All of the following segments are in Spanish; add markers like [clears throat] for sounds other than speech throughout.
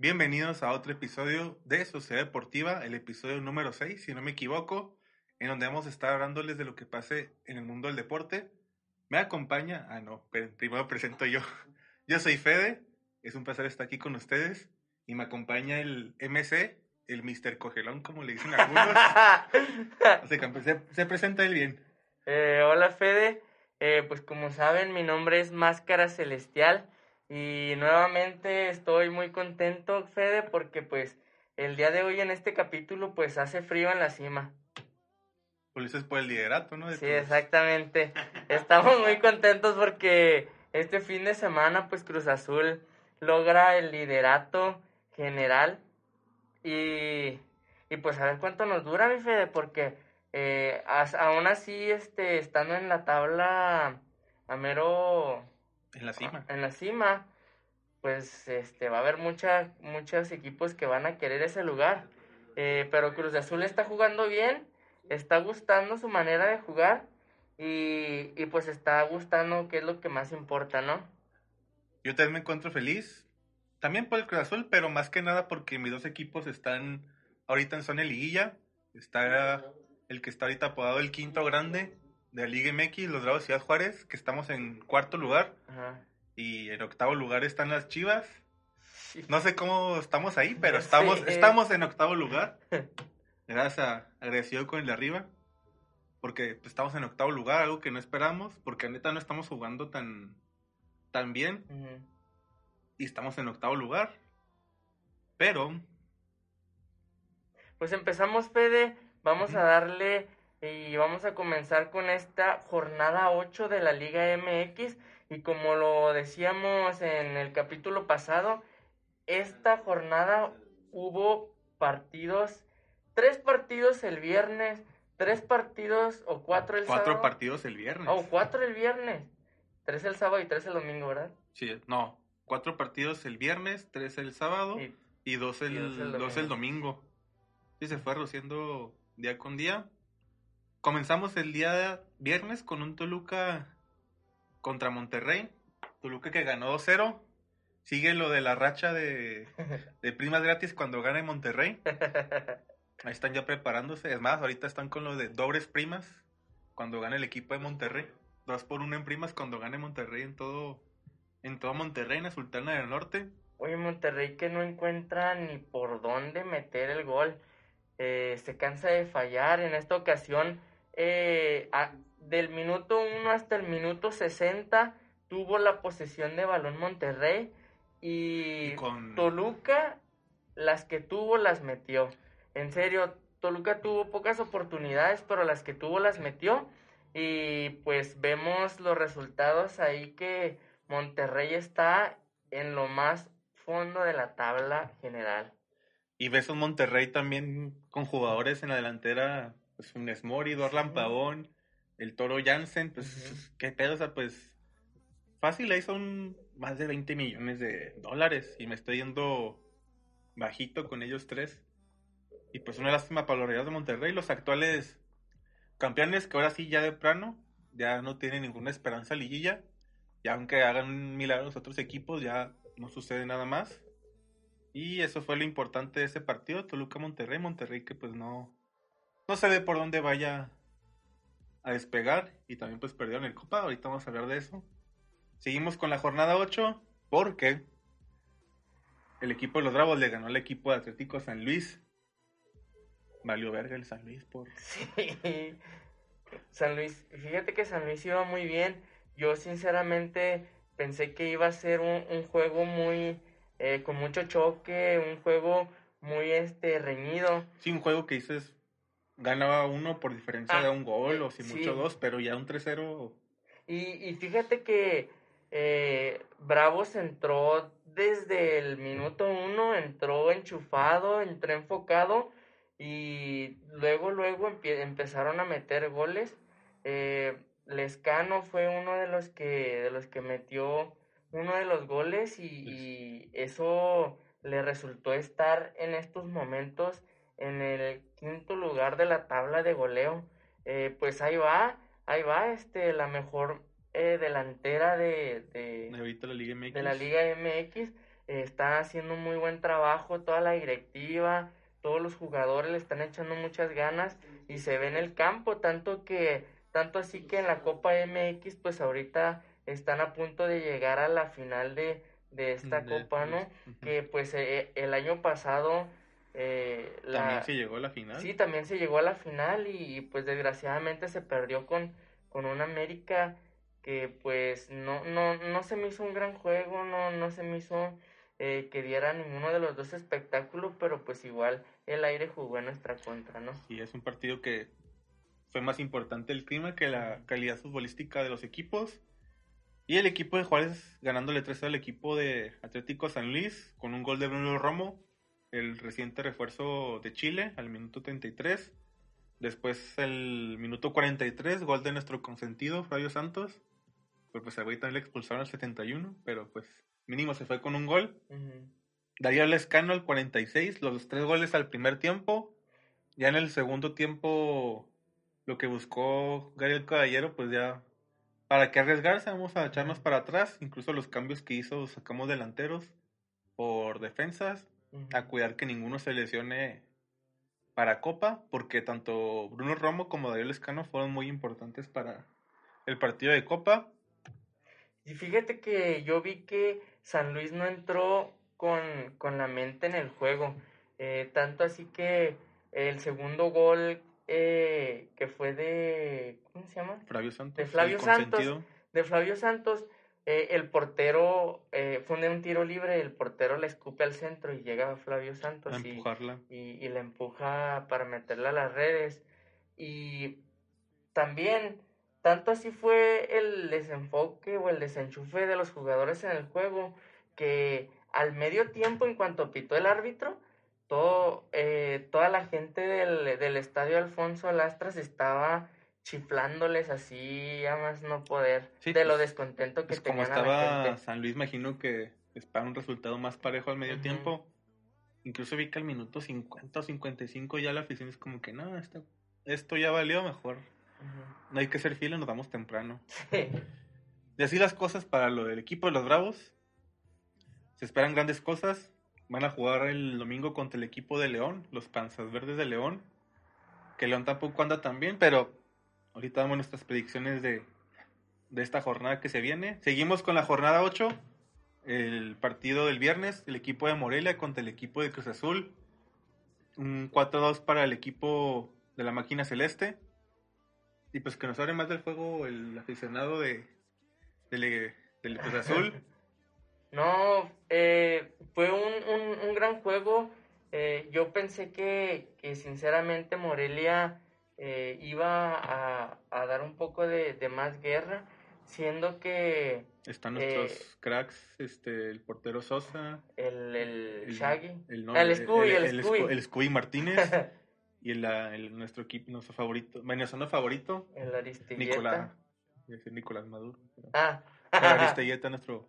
Bienvenidos a otro episodio de Sociedad Deportiva, el episodio número 6, si no me equivoco, en donde vamos a estar hablándoles de lo que pase en el mundo del deporte. Me acompaña, ah no, pero primero presento yo. [laughs] Yo soy Fede, es un placer estar aquí con ustedes y me acompaña el MC, el Mr. Cogelón, como le dicen algunos. [laughs] se, se presenta él bien. Eh, hola Fede, eh, pues como saben mi nombre es Máscara Celestial y nuevamente estoy muy contento Fede porque pues el día de hoy en este capítulo pues hace frío en la cima. Pues es por el liderato, ¿no? sí, exactamente. [laughs] Estamos muy contentos porque este fin de semana pues Cruz Azul logra el liderato general y, y pues a ver cuánto nos dura mi Fede porque eh, aún así, este, estando en la tabla a mero... En la cima. En la cima, pues este, va a haber mucha, muchos equipos que van a querer ese lugar. Eh, pero Cruz Azul está jugando bien, está gustando su manera de jugar y, y pues está gustando, que es lo que más importa, ¿no? Yo también me encuentro feliz, también por el Cruz Azul, pero más que nada porque mis dos equipos están ahorita en zona de liguilla. Está el que está ahorita apodado el quinto grande de la Liga MX, los Bravos Ciudad Juárez, que estamos en cuarto lugar. Y en octavo lugar están las Chivas. No sé cómo estamos ahí, pero estamos, estamos en octavo lugar. [laughs] Gracias a agradecido con el de arriba. Porque pues, estamos en octavo lugar, algo que no esperamos, porque neta no estamos jugando tan, tan bien. Y estamos en octavo lugar. Pero. Pues empezamos, Fede Vamos a darle y vamos a comenzar con esta jornada 8 de la Liga MX. Y como lo decíamos en el capítulo pasado, esta jornada hubo partidos, tres partidos el viernes, tres partidos o cuatro el sábado. Cuatro partidos el viernes. Oh, cuatro el viernes. Tres el sábado y tres el domingo, ¿verdad? Sí, no. Cuatro partidos el viernes, tres el sábado y, dos, el, dos, el, domingo. Sí, se fue reduciendo día con día. Comenzamos el día viernes con un Toluca contra Monterrey. Toluca que ganó 2-0. Sigue lo de la racha de, [laughs] de primas gratis cuando gane Monterrey. Ahí están ya preparándose. Es más, ahorita están con lo de dobles primas cuando gane el equipo de Monterrey. Dos por uno en primas cuando gane Monterrey en todo, en todo Monterrey, en la Sultana del Norte. Oye, Monterrey que no encuentra ni por dónde meter el gol. Eh, se cansa de fallar. En esta ocasión, eh, del minuto 1 hasta el minuto 60, tuvo la posesión de balón Monterrey y, Toluca, las que tuvo, las metió. En serio, Toluca tuvo pocas oportunidades, pero las que tuvo, las metió. Y pues vemos los resultados ahí que Monterrey está en lo más fondo de la tabla general. Y ves un Monterrey también con jugadores en la delantera, pues un Mori, Dorlan Pavón, el Toro Jansen, pues qué pedo, o sea, pues fácil, ahí son más de 20 millones de dólares y me estoy yendo bajito con ellos tres. Y pues una lástima para los Reyes de Monterrey, los actuales campeones que ahora sí ya de plano ya no tienen ninguna esperanza liguilla. Y aunque hagan milagros otros equipos, ya no sucede nada más. Y eso fue lo importante de ese partido, Toluca-Monterrey. Monterrey que pues no, no se ve por dónde vaya a despegar y también pues perdieron el Copa, ahorita vamos a hablar de eso. Seguimos con la jornada 8 porque el equipo de los Bravos le ganó al equipo de Atlético San Luis. Valió verga el San Luis por... [laughs] Sí, San Luis, fíjate que San Luis iba muy bien. Yo sinceramente pensé que iba a ser un juego muy eh, con mucho choque, un juego muy este reñido. Sí, un juego que dices ganaba uno por diferencia ah, de un gol o si mucho dos, pero ya un 3-0. Y, y fíjate que eh, Bravos entró desde el minuto uno, entró enchufado, entró enfocado y luego, luego empezaron a meter goles. Eh, Lescano fue uno de los que, de los que metió uno de los goles y, eso le resultó estar en estos momentos en el quinto lugar de la tabla de goleo. Eh, pues ahí va, ahí va este la mejor eh, delantera de, de, la Liga MX. De la Liga MX. está haciendo muy buen trabajo, toda la directiva, todos los jugadores le están echando muchas ganas y se ve en el campo, tanto que, tanto así que en la Copa MX, pues ahorita están a punto de llegar a la final de, de esta copa, ¿no? Que pues eh, el año pasado... Eh, también se llegó a la final. Sí, también se llegó a la final y pues desgraciadamente se perdió con, con un América que pues no, no, no se me hizo un gran juego, no, no se me hizo eh, que diera ninguno de los dos espectáculos, pero pues igual el aire jugó en nuestra contra, ¿no? Sí, es un partido que fue más importante el clima que la calidad futbolística de los equipos. Y el equipo de Juárez ganándole 3 al equipo de Atlético San Luis con un gol de Bruno Romo, el reciente refuerzo de Chile al minuto 33. Después el minuto 43, gol de nuestro consentido, Fabio Santos. Pues, pues a güey también le expulsaron al 71, pero pues mínimo se fue con un gol. Darío Lescano al 46, los tres goles al primer tiempo. Ya en el segundo tiempo lo que buscó Gabriel Caballero, pues ya para que arriesgarse, vamos a echarnos para atrás. Incluso los cambios que hizo, sacamos delanteros por defensas, a cuidar que ninguno se lesione para Copa, porque tanto Bruno Romo como Darío Lescano fueron muy importantes para el partido de Copa. Y fíjate que yo vi que San Luis no entró con, con la mente en el juego. Eh, tanto así que el segundo gol eh, que fue de, ¿cómo se llama? Flavio Santos. De Flavio Santos. De Flavio Santos. Eh, el portero eh, fue un tiro libre, el portero le escupe al centro y llega Flavio Santos a. Y, y, la empuja para meterla a las redes. Y también, tanto así fue el desenfoque o el desenchufe de los jugadores en el juego, que al medio tiempo, en cuanto pitó el árbitro, todo, eh, toda la gente del, del estadio Alfonso Lastras estaba chiflándoles así a más no poder de lo pues, descontento que pues como estaba San Luis imagino que espera un resultado más parejo al medio tiempo. Incluso vi que al minuto 50 o 55 ya la afición es como que no esto, esto ya valió mejor no hay que ser fieles nos vamos temprano y así las cosas para lo del equipo de los Bravos. Se esperan grandes cosas. Van a jugar el domingo contra el equipo de León, los Panzas Verdes de León. Que León tampoco anda tan bien, pero ahorita damos nuestras predicciones de, de esta jornada que se viene. Seguimos con la jornada 8. El partido del viernes, el equipo de Morelia contra el equipo de Cruz Azul. Un 4-2 para el equipo de la máquina celeste. Y pues que nos hable más del juego el aficionado de, del, del Cruz Azul. [laughs] No, eh, fue un, un, un, gran juego. Eh, yo pensé que, que sinceramente Morelia eh, iba a, a, dar un poco de, de, más guerra, siendo que... Están nuestros cracks, este, el portero Sosa. El, el, Shaggy. El, el, Scooby, el, Scooby. El Scooby Martínez. [laughs] y el, el, nuestro equipo, nuestro favorito, venezolano favorito. El Aristilleta. Nicolás. Nicolás Maduro. Ah. El [laughs] Aristilleta, nuestro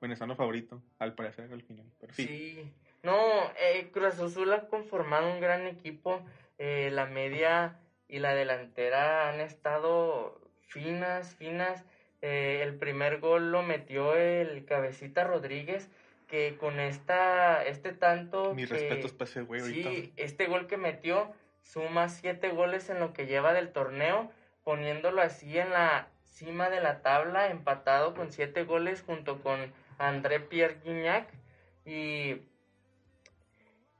venezolano favorito, al parecer al final. sí. No, eh, Cruz Azul ha conformado un gran equipo. Eh, la media y la delantera han estado finas, finas. Eh, el primer gol lo metió el Cabecita Rodríguez, que con esta, este tanto... Mis respetos para ese güey Sí, este gol que metió suma siete goles en lo que lleva del torneo, poniéndolo así en la cima de la tabla, empatado con siete goles junto con André Pierre Guignac. Y,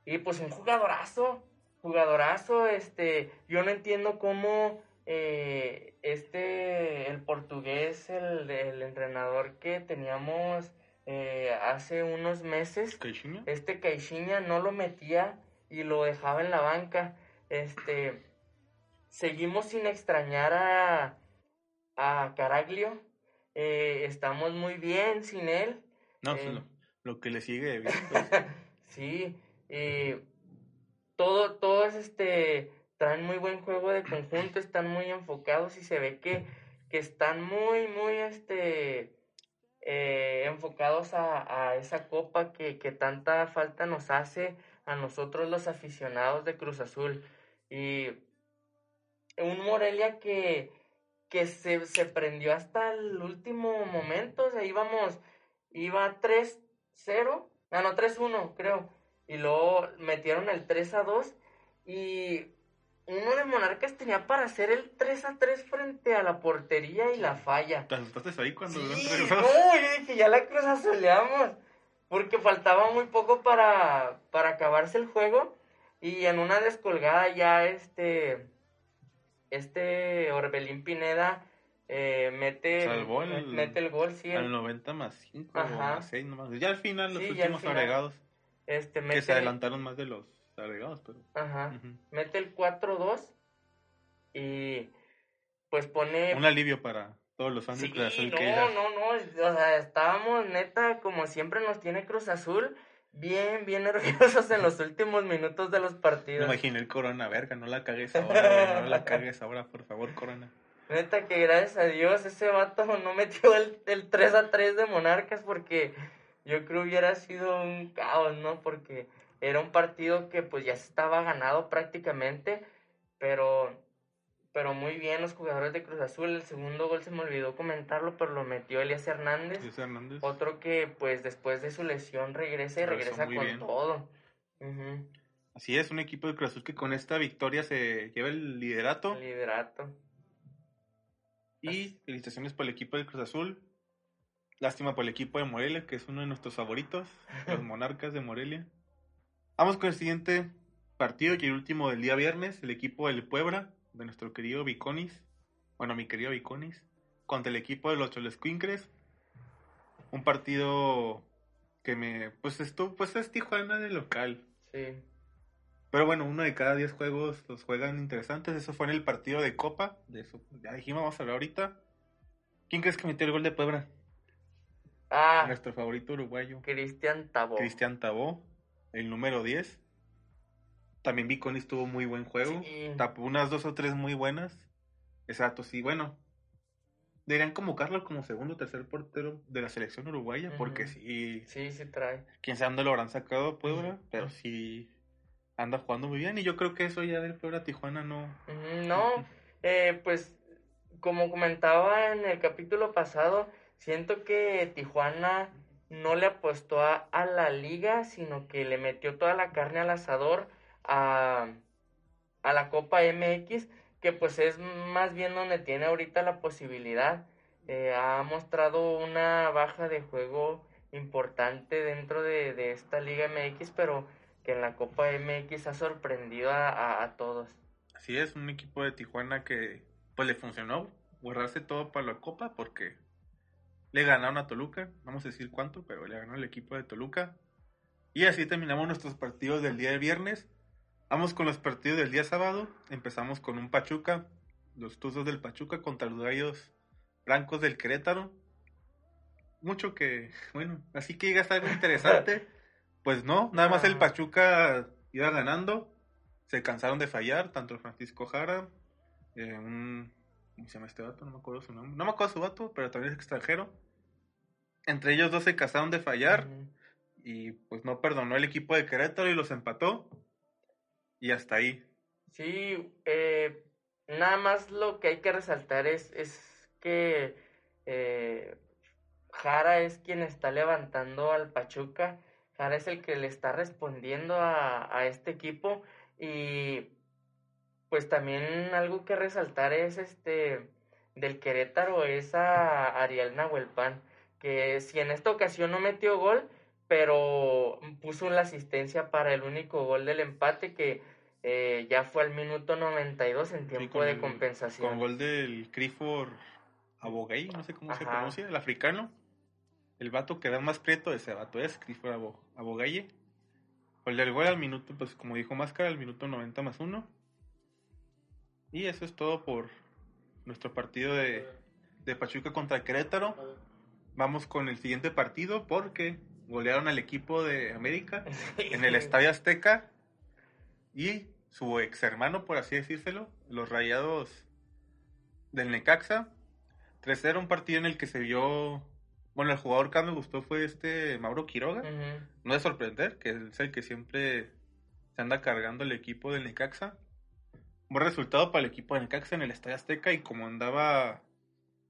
y pues un jugadorazo, jugadorazo. Este, yo no entiendo cómo eh, este, el portugués, el, el entrenador que teníamos eh, hace unos meses, este Caixinha no lo metía y lo dejaba en la banca. Este, seguimos sin extrañar a, a Caraglio. Eh, estamos muy bien sin él. No, pues, eh, lo, que le sigue bien. [laughs] sí, todo, todos este, traen muy buen juego de conjunto, están muy enfocados y se ve que, que están muy, muy este, eh, enfocados a, a, esa copa que, que tanta falta nos hace a nosotros los aficionados de Cruz Azul. Y un Morelia que que se, se prendió hasta el último momento, o sea, íbamos, iba 3-0 Ah, no, 3-1, creo. Y luego metieron el 3-2 y uno de Monarcas tenía para hacer el 3 3 frente a la portería y la falla. ¿Te asustaste ahí cuando sí, no, yo dije, ya la cruz asoleamos. Porque faltaba muy poco para, para acabarse el juego. Y en una descolgada ya este. Este Orbelín Pineda eh, mete, el, mete el gol, sí. Al 90 más 5 o más 6 nomás. Ya al final, los últimos agregados. Este, mete... Que se adelantaron más de los agregados, pero. Ajá. Mete el 4-2 y pues pone. Un alivio para todos los fans de Cruz Azul. No, que no, no. O sea, estábamos neta, como siempre nos tiene Cruz Azul. Bien, bien [laughs] nerviosos en los últimos minutos de los partidos. Me imaginé el Corona, verga, no la cagues ahora, no la cagues ahora, por favor, Corona. Neta que gracias a Dios ese vato no metió el, el 3 a 3 de Monarcas porque yo creo hubiera sido un caos, ¿no? Porque era un partido que pues ya estaba ganado prácticamente, pero, pero muy bien los jugadores de Cruz Azul. El segundo gol se me olvidó comentarlo, pero lo metió Elias Hernández. Hernández. Otro que pues después de su lesión regresa y regresa con todo. Así es, un equipo de Cruz Azul que con esta victoria se lleva el liderato. El liderato. Y felicitaciones por el equipo de Cruz Azul. Lástima por el equipo de Morelia, que es uno de nuestros favoritos, los [laughs] Monarcas de Morelia. Vamos con el siguiente partido y el último del día viernes, el equipo del Puebla, de nuestro querido Viconis, bueno, mi querido Viconis, contra el equipo de los Cholescuincres. Un partido que me, pues esto, pues es Tijuana de local. Sí. Pero bueno, uno de cada diez juegos los juegan interesantes. Eso fue en el partido de Copa. De eso, ya dijimos, vamos a hablar ahorita. ¿Quién crees que metió el gol de Puebla? Ah. Nuestro favorito uruguayo. Cristian Tabó. Cristian Tabó el número 10. También Viconis tuvo muy buen juego. Tapó unas dos o tres muy buenas. Exacto, sí, bueno. Deberían convocarlo como segundo o tercer portero de la selección uruguaya, porque sí. Sí, sí trae. Quién sabe dónde lo habrán sacado Puebla, pero sí anda jugando muy bien. Y yo creo que eso ya del Puebla Tijuana no. No, eh, pues como comentaba en el capítulo pasado, siento que Tijuana no le apostó a, la liga, sino que le metió toda la carne al asador a, a la Copa MX, que pues es más bien donde tiene ahorita la posibilidad. Eh, ha mostrado una baja de juego importante dentro de, esta Liga MX, pero que en la Copa MX ha sorprendido a, a, todos. Así es, un equipo de Tijuana que pues le funcionó guardarse todo para la Copa porque le ganaron a Toluca, vamos a decir cuánto, pero le ganó el equipo de Toluca. Y así terminamos nuestros partidos del día de viernes. Vamos con los partidos del día sábado. Empezamos con un Pachuca, los Tuzos del Pachuca contra los Gallos Blancos del Querétaro. Mucho que, [laughs] bueno, así que llega a algo interesante. Pues no, nada más el Pachuca iba ganando. Se cansaron de fallar, tanto Francisco Jara, eh, un ¿Cómo se llama este vato? No me acuerdo su nombre. No me acuerdo su vato, pero también es extranjero. Entre ellos dos se casaron de fallar. Y pues no perdonó el equipo de Querétaro y los empató. Y hasta ahí. Sí, eh, nada más lo que hay que resaltar es, es que eh, Jara es quien está levantando al Pachuca. Jara es el que le está respondiendo a, a este equipo. Y pues también algo que resaltar es este del Querétaro es a Ariel Nahuelpan, que si en esta ocasión no metió gol, pero puso la asistencia para el único gol del empate que eh, ya fue al minuto 92 en tiempo de compensación. Con gol del Clifford Abogay, no sé cómo se pronuncia, el africano. El vato que da más prieto, ese vato es Clifford Abogaye. El del gol al minuto, pues como dijo Máscara, al minuto 90 más uno. Y eso es todo por nuestro partido de, Pachuca contra Querétaro. Vamos con el siguiente partido porque golearon al equipo de América en el [laughs] Estadio Azteca y su ex hermano, por así decírselo, los Rayados del Necaxa. 3-0, un partido en el que se vio. Bueno, el jugador que me gustó fue este Mauro Quiroga. No es sorprender, que es el que siempre se anda cargando el equipo del Necaxa buen resultado para el equipo de Necaxa en el Estadio Azteca y como andaba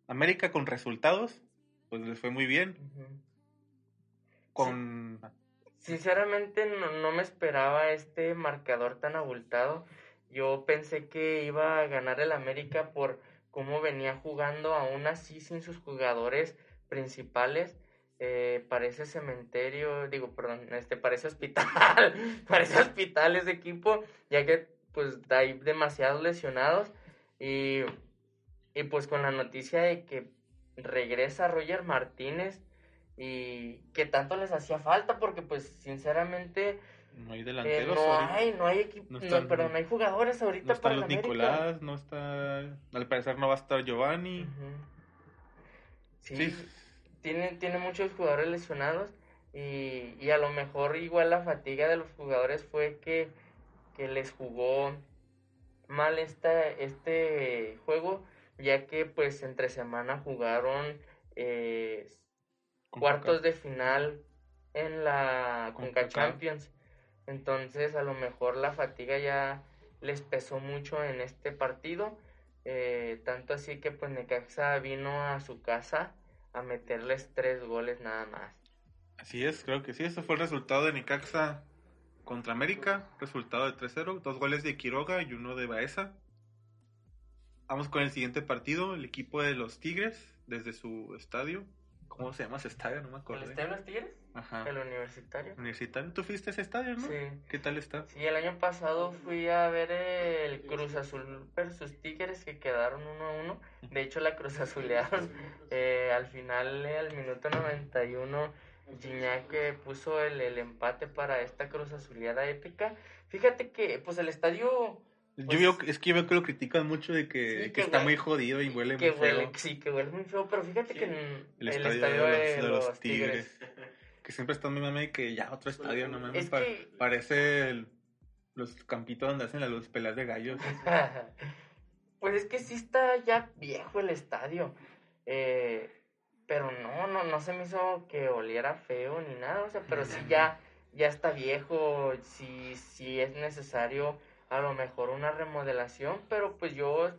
América con resultados, pues les fue muy bien. Con sinceramente no, no me esperaba este marcador tan abultado. Yo pensé que iba a ganar el América por cómo venía jugando aún así sin sus jugadores principales. Eh, parece cementerio, digo, perdón, este parece hospital, [laughs] parece hospital ese equipo, ya que pues hay demasiados lesionados y, y pues con la noticia de que regresa Roger Martínez y que tanto les hacía falta porque pues sinceramente no hay eh, delanteros. no ahorita. hay, no hay equipo, no no, pero no hay jugadores ahorita No está para los América. Nicolás, no está. Al parecer no va a estar Giovanni. Ujú. Sí, Sí. Tiene, tiene muchos jugadores lesionados y, y a lo mejor igual la fatiga de los jugadores fue que, que les jugó mal esta, este juego, ya que pues entre semana jugaron eh, cuartos de final en la Con Conca. Champions. Entonces, a lo mejor la fatiga ya les pesó mucho en este partido. eh, tanto así que pues Necaxa vino a su casa a meterles tres goles nada más. Así es, creo que sí. Ese fue el resultado de Nicaxa contra América. Resultado de 3-0. Dos goles de Quiroga y uno de Baeza. Vamos con el siguiente partido. El equipo de los Tigres desde su estadio. ¿Cómo se llama ese estadio? No me ¿El acuerdo. Estadio de los Tigres? Ajá. ¿El Universitario? Universitario. ¿Tú fuiste a ese estadio, no? Sí. ¿Qué tal está? Sí, el año pasado fui a ver el Cruz Azul versus Tigres que quedaron 1 a 1. De hecho, la [laughs] Cruz Azulearon. Eh, al final, eh, al minuto 91, Gignac eh, puso el, el empate para esta Cruz Azuleada épica. Fíjate que, pues, el estadio Yo Pues- veo, es que yo veo que lo critican mucho de que, Sí, que que está huele- muy jodido y huele que muy feo. huele, sí, que huele muy feo, pero fíjate que en El estadio, de, los, de los tigres. Que siempre está mi mame que ya otro estadio, no mames. Es pa- que- Parece el- los campitos donde hacen las los pelas de gallos. [laughs] pues es que sí está ya viejo el estadio. Eh, pero no, no, no se me hizo que oliera feo ni nada. O sea, pero sí ya, ya está viejo. Sí, sí es necesario a lo mejor una remodelación. Pero pues yo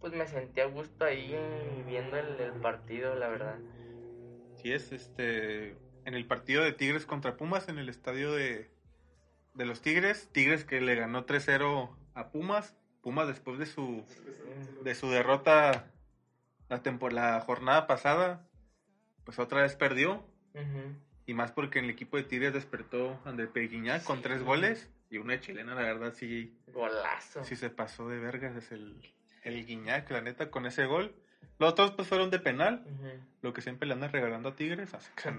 pues me sentí a gusto ahí viendo el, el partido, la verdad. Sí, es este. En el partido de Tigres contra Pumas, en el estadio de, de los Tigres. Tigres que le ganó 3-0 a Pumas. Pumas después de su, de su derrota la, la jornada pasada, pues otra vez perdió. Y más porque en el equipo de Tigres despertó André Peguiñac con Sí. tres goles y una chilena, la verdad sí, Golazo. sí se pasó de vergas es el, el Guiñac, la neta, con ese gol. Los otros pues fueron de penal, lo que siempre le andan regalando a Tigres, así [laughs] que-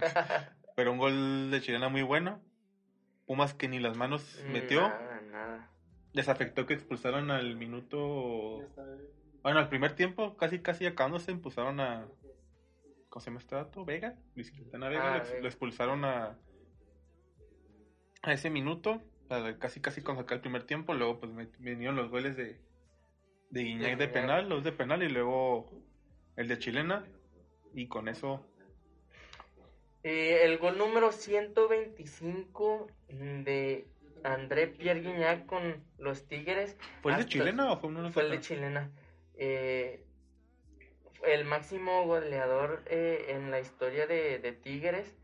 pero un gol de chilena muy bueno. Pumas que ni las manos metió, Nada, nada. les afectó que expulsaron al minuto, bueno, al primer tiempo, casi casi acabándose, impulsaron a, ¿cómo se llama este dato? Vega, Luis Quintana Vega, Ah, lo ex- Vega. lo expulsaron a, a ese minuto, casi casi con sacar el primer tiempo, luego pues vinieron los goles de, de Guiñac de Guiñac. penal, los de penal y luego el de chilena, y con eso, Eh, el gol número 125 de André Pierre Guignac con los Tigres. ¿fue el de chilena o fue uno de Fue el de chilena. Eh, el máximo goleador eh, en la historia de, de Tigres.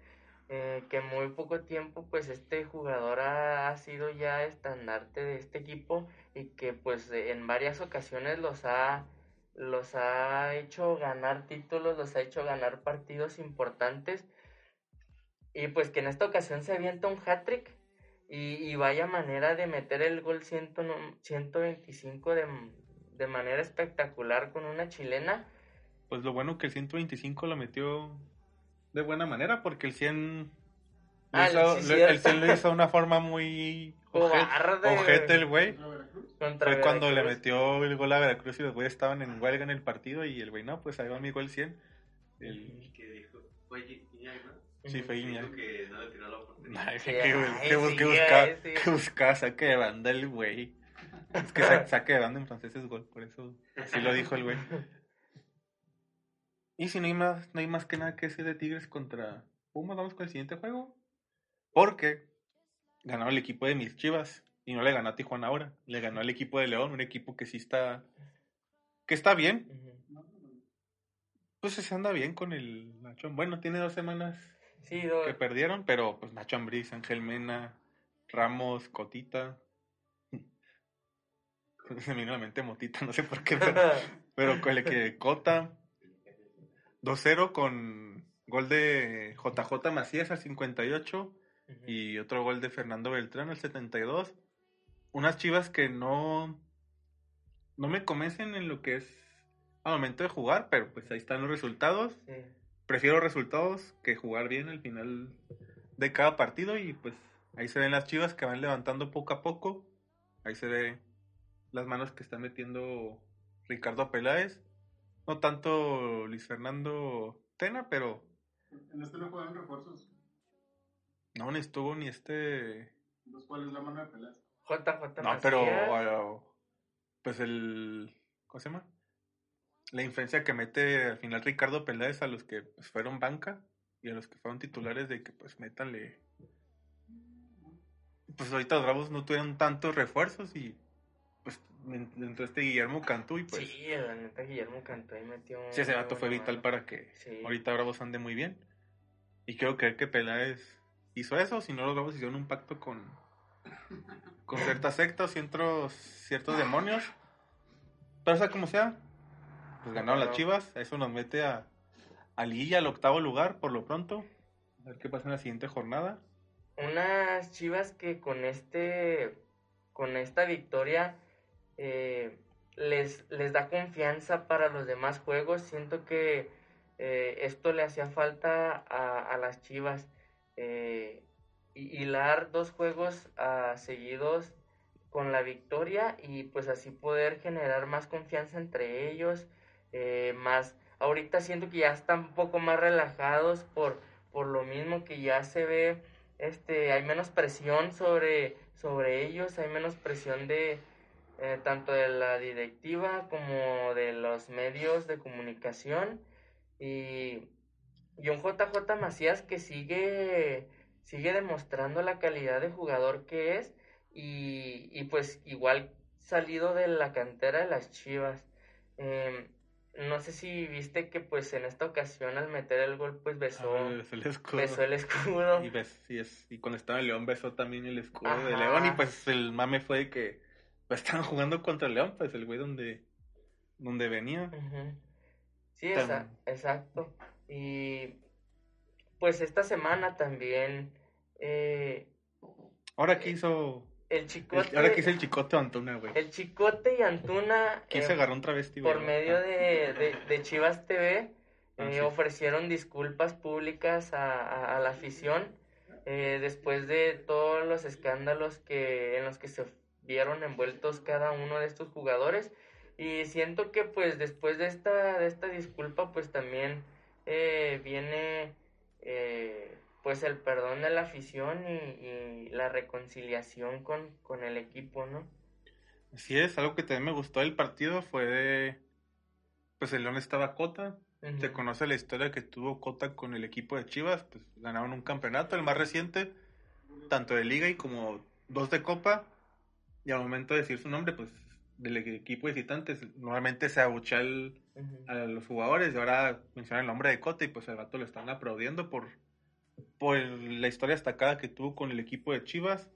eh, que en muy poco tiempo pues este jugador ha, sido ya estandarte de este equipo y que pues en varias ocasiones los ha los ha hecho ganar títulos, los ha hecho ganar partidos importantes y pues que en esta ocasión se avienta un hat-trick y, y vaya manera de meter el gol 100 no- 125 de, de manera espectacular con una chilena. Pues lo bueno que el 125 lo metió de buena manera porque el 100 lo Ah, hizo, sí, cierto. el 100 lo hizo de una forma muy [laughs] Cobarde, ojete el güey. Fue cuando le metió el gol a Veracruz y los güeyes estaban en huelga en el partido y el güey, no, pues ahí va mi gol 100. El, que dijo, fue ¿no? sí, fue Dijo Guiñac. que no le tiró la oportunidad. Ay, Sí, que, ay, que, bus- sí, que busca, ay, sí. que busca saque de banda el güey. Es que [laughs] sa- saque de banda en francés es gol, por eso [laughs] así lo dijo el güey. Y si no hay más, no hay más que nada que decir de Tigres contra Pumas, vamos con el siguiente juego. Porque ganó el equipo de mis chivas y no le ganó a Tijuana ahora. Le ganó al equipo de León, un equipo que sí está. que está bien. Pues se anda bien con el Nacho. Bueno, tiene dos semanas Sí, que perdieron, pero pues Nacho Ambriz, Ángel Mena, Ramos, Cotita. [laughs] Se me vino a la mente Motita, no sé por qué, pero, [laughs] pero con el que Cota 2-0 con gol de JJ Macías al 58 Ujú. y otro gol de Fernando Beltrán al 72. Unas chivas que no, no me convencen en lo que es al momento de jugar, pero pues ahí están los resultados. Sí. Prefiero resultados que jugar bien al final de cada partido y pues ahí se ven las chivas que van levantando poco a poco. Ahí se ve las manos que está metiendo Ricardo Peláez. No tanto Luis Fernando Tena, pero En este no juegan refuerzos, no ni estuvo ni este los cuales la mano de Peláez. JJ No, pero uh, pues el ¿cómo se llama? La influencia que mete al final Ricardo Peláez a los que pues, fueron banca y a los que fueron titulares de que pues métanle pues ahorita los Bravos no tuvieron tantos refuerzos y en- entró este Guillermo Cantú y pues Sí, la neta Guillermo Cantú ahí metió. sí, ese dato fue vital mano. para que Sí. ahorita Bravos ande muy bien y quiero creer que Peláez hizo eso, si no los Bravos hicieron un pacto con con ciertas sectas, ciertos, ciertos demonios. Pero sea como sea, pues ganaron las chivas. Eso nos mete a, a Liguilla, al octavo lugar, por lo pronto. A ver qué pasa en la siguiente jornada. Unas chivas que con este. Con esta victoria. Eh, les, les da confianza para los demás juegos. Siento que eh, esto le hacía falta a, las chivas. Eh, hi- hilar dos juegos ah, seguidos con la victoria y pues así poder generar más confianza entre ellos, eh, más ahorita siento que ya están un poco más relajados por, por lo mismo que ya se ve, este, hay menos presión sobre, sobre ellos, hay menos presión de eh, tanto de la directiva como de los medios de comunicación y, y un JJ Macías que sigue, sigue demostrando la calidad de jugador que es y, y pues igual salido de la cantera de las Chivas. Em, no sé si viste que pues en esta ocasión al meter el gol pues besó, Ah, besó el escudo. besó el escudo. Y, bes- y es- y cuando estaba León besó también el escudo de. León. Y pues el mame fue que pues, [laughs] estaban jugando contra el León, pues el güey donde, donde venía. Sí, esa- exacto. Y pues esta semana también eh, Ahora que hizo. el el- chicote, ahora que hizo el chicote Antuna, güey. el chicote y Antuna ¿Quién eh, se agarró un travesti, güey? por medio Ah. de, de, de Chivas TV Ah, eh, sí. ofrecieron disculpas públicas a, a- a la afición eh, después de todos los escándalos que en los que se vieron envueltos cada uno de estos jugadores y siento que pues después de esta de esta disculpa pues también eh, viene eh, pues el perdón de la afición y, y la reconciliación con, con el equipo no Así es, algo que también me gustó del partido fue de. Pues el León estaba Cota. Ujú. Se conoce la historia que tuvo Cota con el equipo de Chivas. Pues ganaron un campeonato, el más reciente, tanto de Liga y como dos de Copa. Y al momento de decir su nombre, pues del equipo visitantes, normalmente se abuchea a los jugadores y ahora mencionan el nombre de Cota y pues el vato lo están aplaudiendo por, por la historia destacada que tuvo con el equipo de Chivas.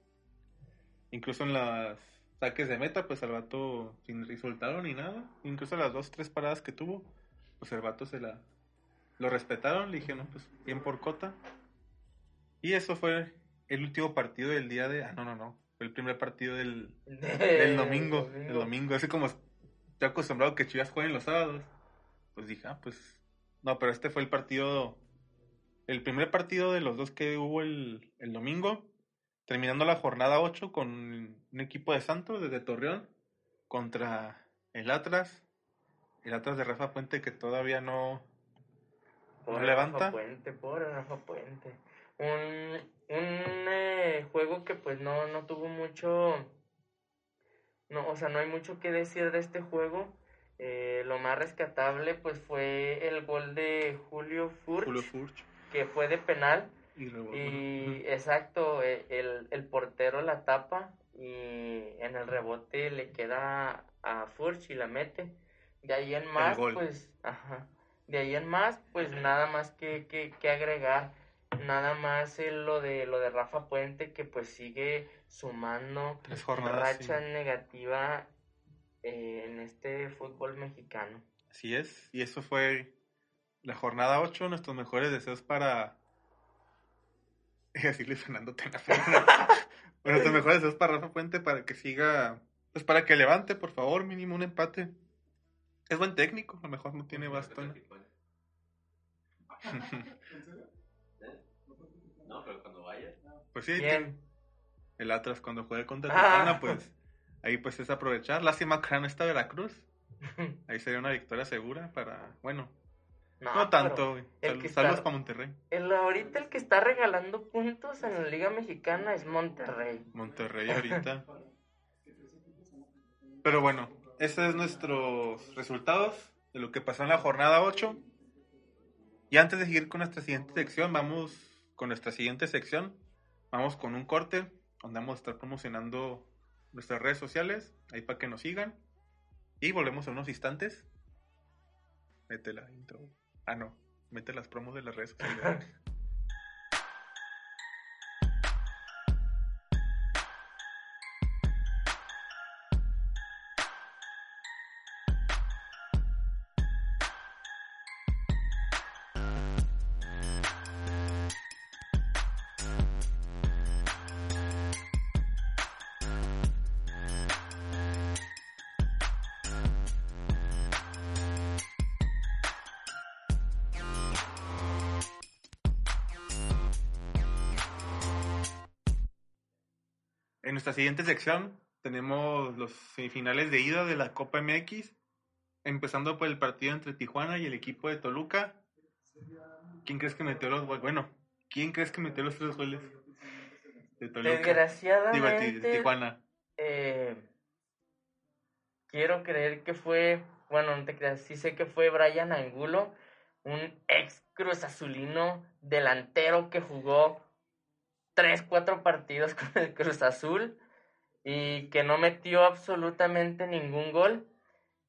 Incluso en las saques de meta, pues el vato sin resultado ni nada. Incluso las dos, tres paradas que tuvo, pues el vato se la lo respetaron, le dijeron, pues bien por Cota. Y eso fue el último partido del día de... Ah, no, no, no. Fue el primer partido del, [laughs] del domingo. El domingo. Así como estoy acostumbrado que Chivas jueguen los sábados. Pues dije, ah, pues. No, pero este fue el partido. El primer partido de los dos que hubo el, el domingo. Terminando la jornada 8 con un equipo de Santos desde Torreón. Contra el Atlas. El Atlas de Rafa Puente que todavía no. ¿No levanta? Rafa Puente, pobre Rafa Puente. Un, un eh, juego que pues no, no tuvo mucho... No, o sea, no hay mucho que decir de este juego. Eh, lo más rescatable pues fue el gol de Julio Furch, Julio Furch. que fue de penal. Y, Y exacto, eh, el, el portero la tapa y en el rebote le queda a Furch y la mete. De ahí en más, pues, ajá. De ahí en más, pues nada más que, que, que agregar. Nada más eh, lo de lo de Rafa Puente que pues sigue sumando Tres jornadas. sí. racha negativa eh, en este fútbol mexicano. Así es. Y eso fue la jornada 8. Nuestros mejores deseos para. Decirle Fernando Tena. [laughs] bueno, nuestros mejores deseos para Rafa Puente para que siga. Pues para que levante, por favor, mínimo un empate. Es buen técnico, a lo mejor no tiene bastón. [laughs] No, pero cuando vaya. Pues sí, Bien. el Atlas cuando juegue contra Ah. Tijuana, pues ahí pues es aprovechar. Lástima que no está Veracruz. [laughs] Ahí sería una victoria segura para, bueno, No, no, tanto. Sal- Saludos está- para Monterrey. El, ahorita el que está regalando puntos en la Liga Mexicana es Monterrey. Monterrey ahorita. [laughs] Pero bueno, esos son nuestros resultados de lo que pasó en la jornada 8. Y antes de seguir con nuestra siguiente sección, vamos con nuestra siguiente sección. Vamos con un corte donde vamos a estar promocionando nuestras redes sociales, ahí para que nos sigan. Y volvemos en unos instantes. Mete la intro. Ah, no. Mete las promos de las redes sociales. [laughs] siguiente sección tenemos los semifinales de ida de la Copa MX, empezando por el partido entre Tijuana y el equipo de Toluca. ¿Quién crees que metió los goles? Bueno, ¿quién crees que metió los tres goles de Toluca? Digo, de, Desgraciadamente, de Tijuana. eh, quiero creer que fue, bueno, no te creas, sí sé que fue Brian Angulo, un ex Cruz Azulino delantero que jugó tres, cuatro partidos [laughs] con el Cruz Azul y que no metió absolutamente ningún gol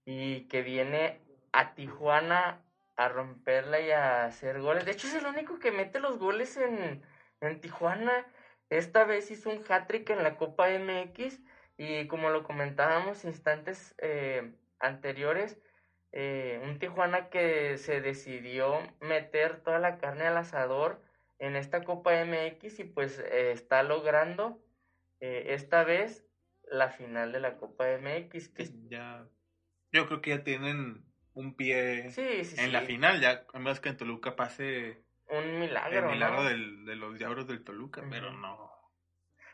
y que viene a Tijuana a romperla y a hacer goles. De hecho, es el único que mete los goles en, en Tijuana. Esta vez hizo un hat-trick en la Copa MX y como lo comentábamos instantes eh, anteriores, eh, un Tijuana que se decidió meter toda la carne al asador en esta Copa MX y pues eh, está logrando eh, esta vez la final de la Copa MX. Que, Ya, yo creo que ya tienen un pie sí, sí, en la final, ya menos que en Toluca pase un milagro. el milagro ¿no? del- de los diablos del Toluca, pero no.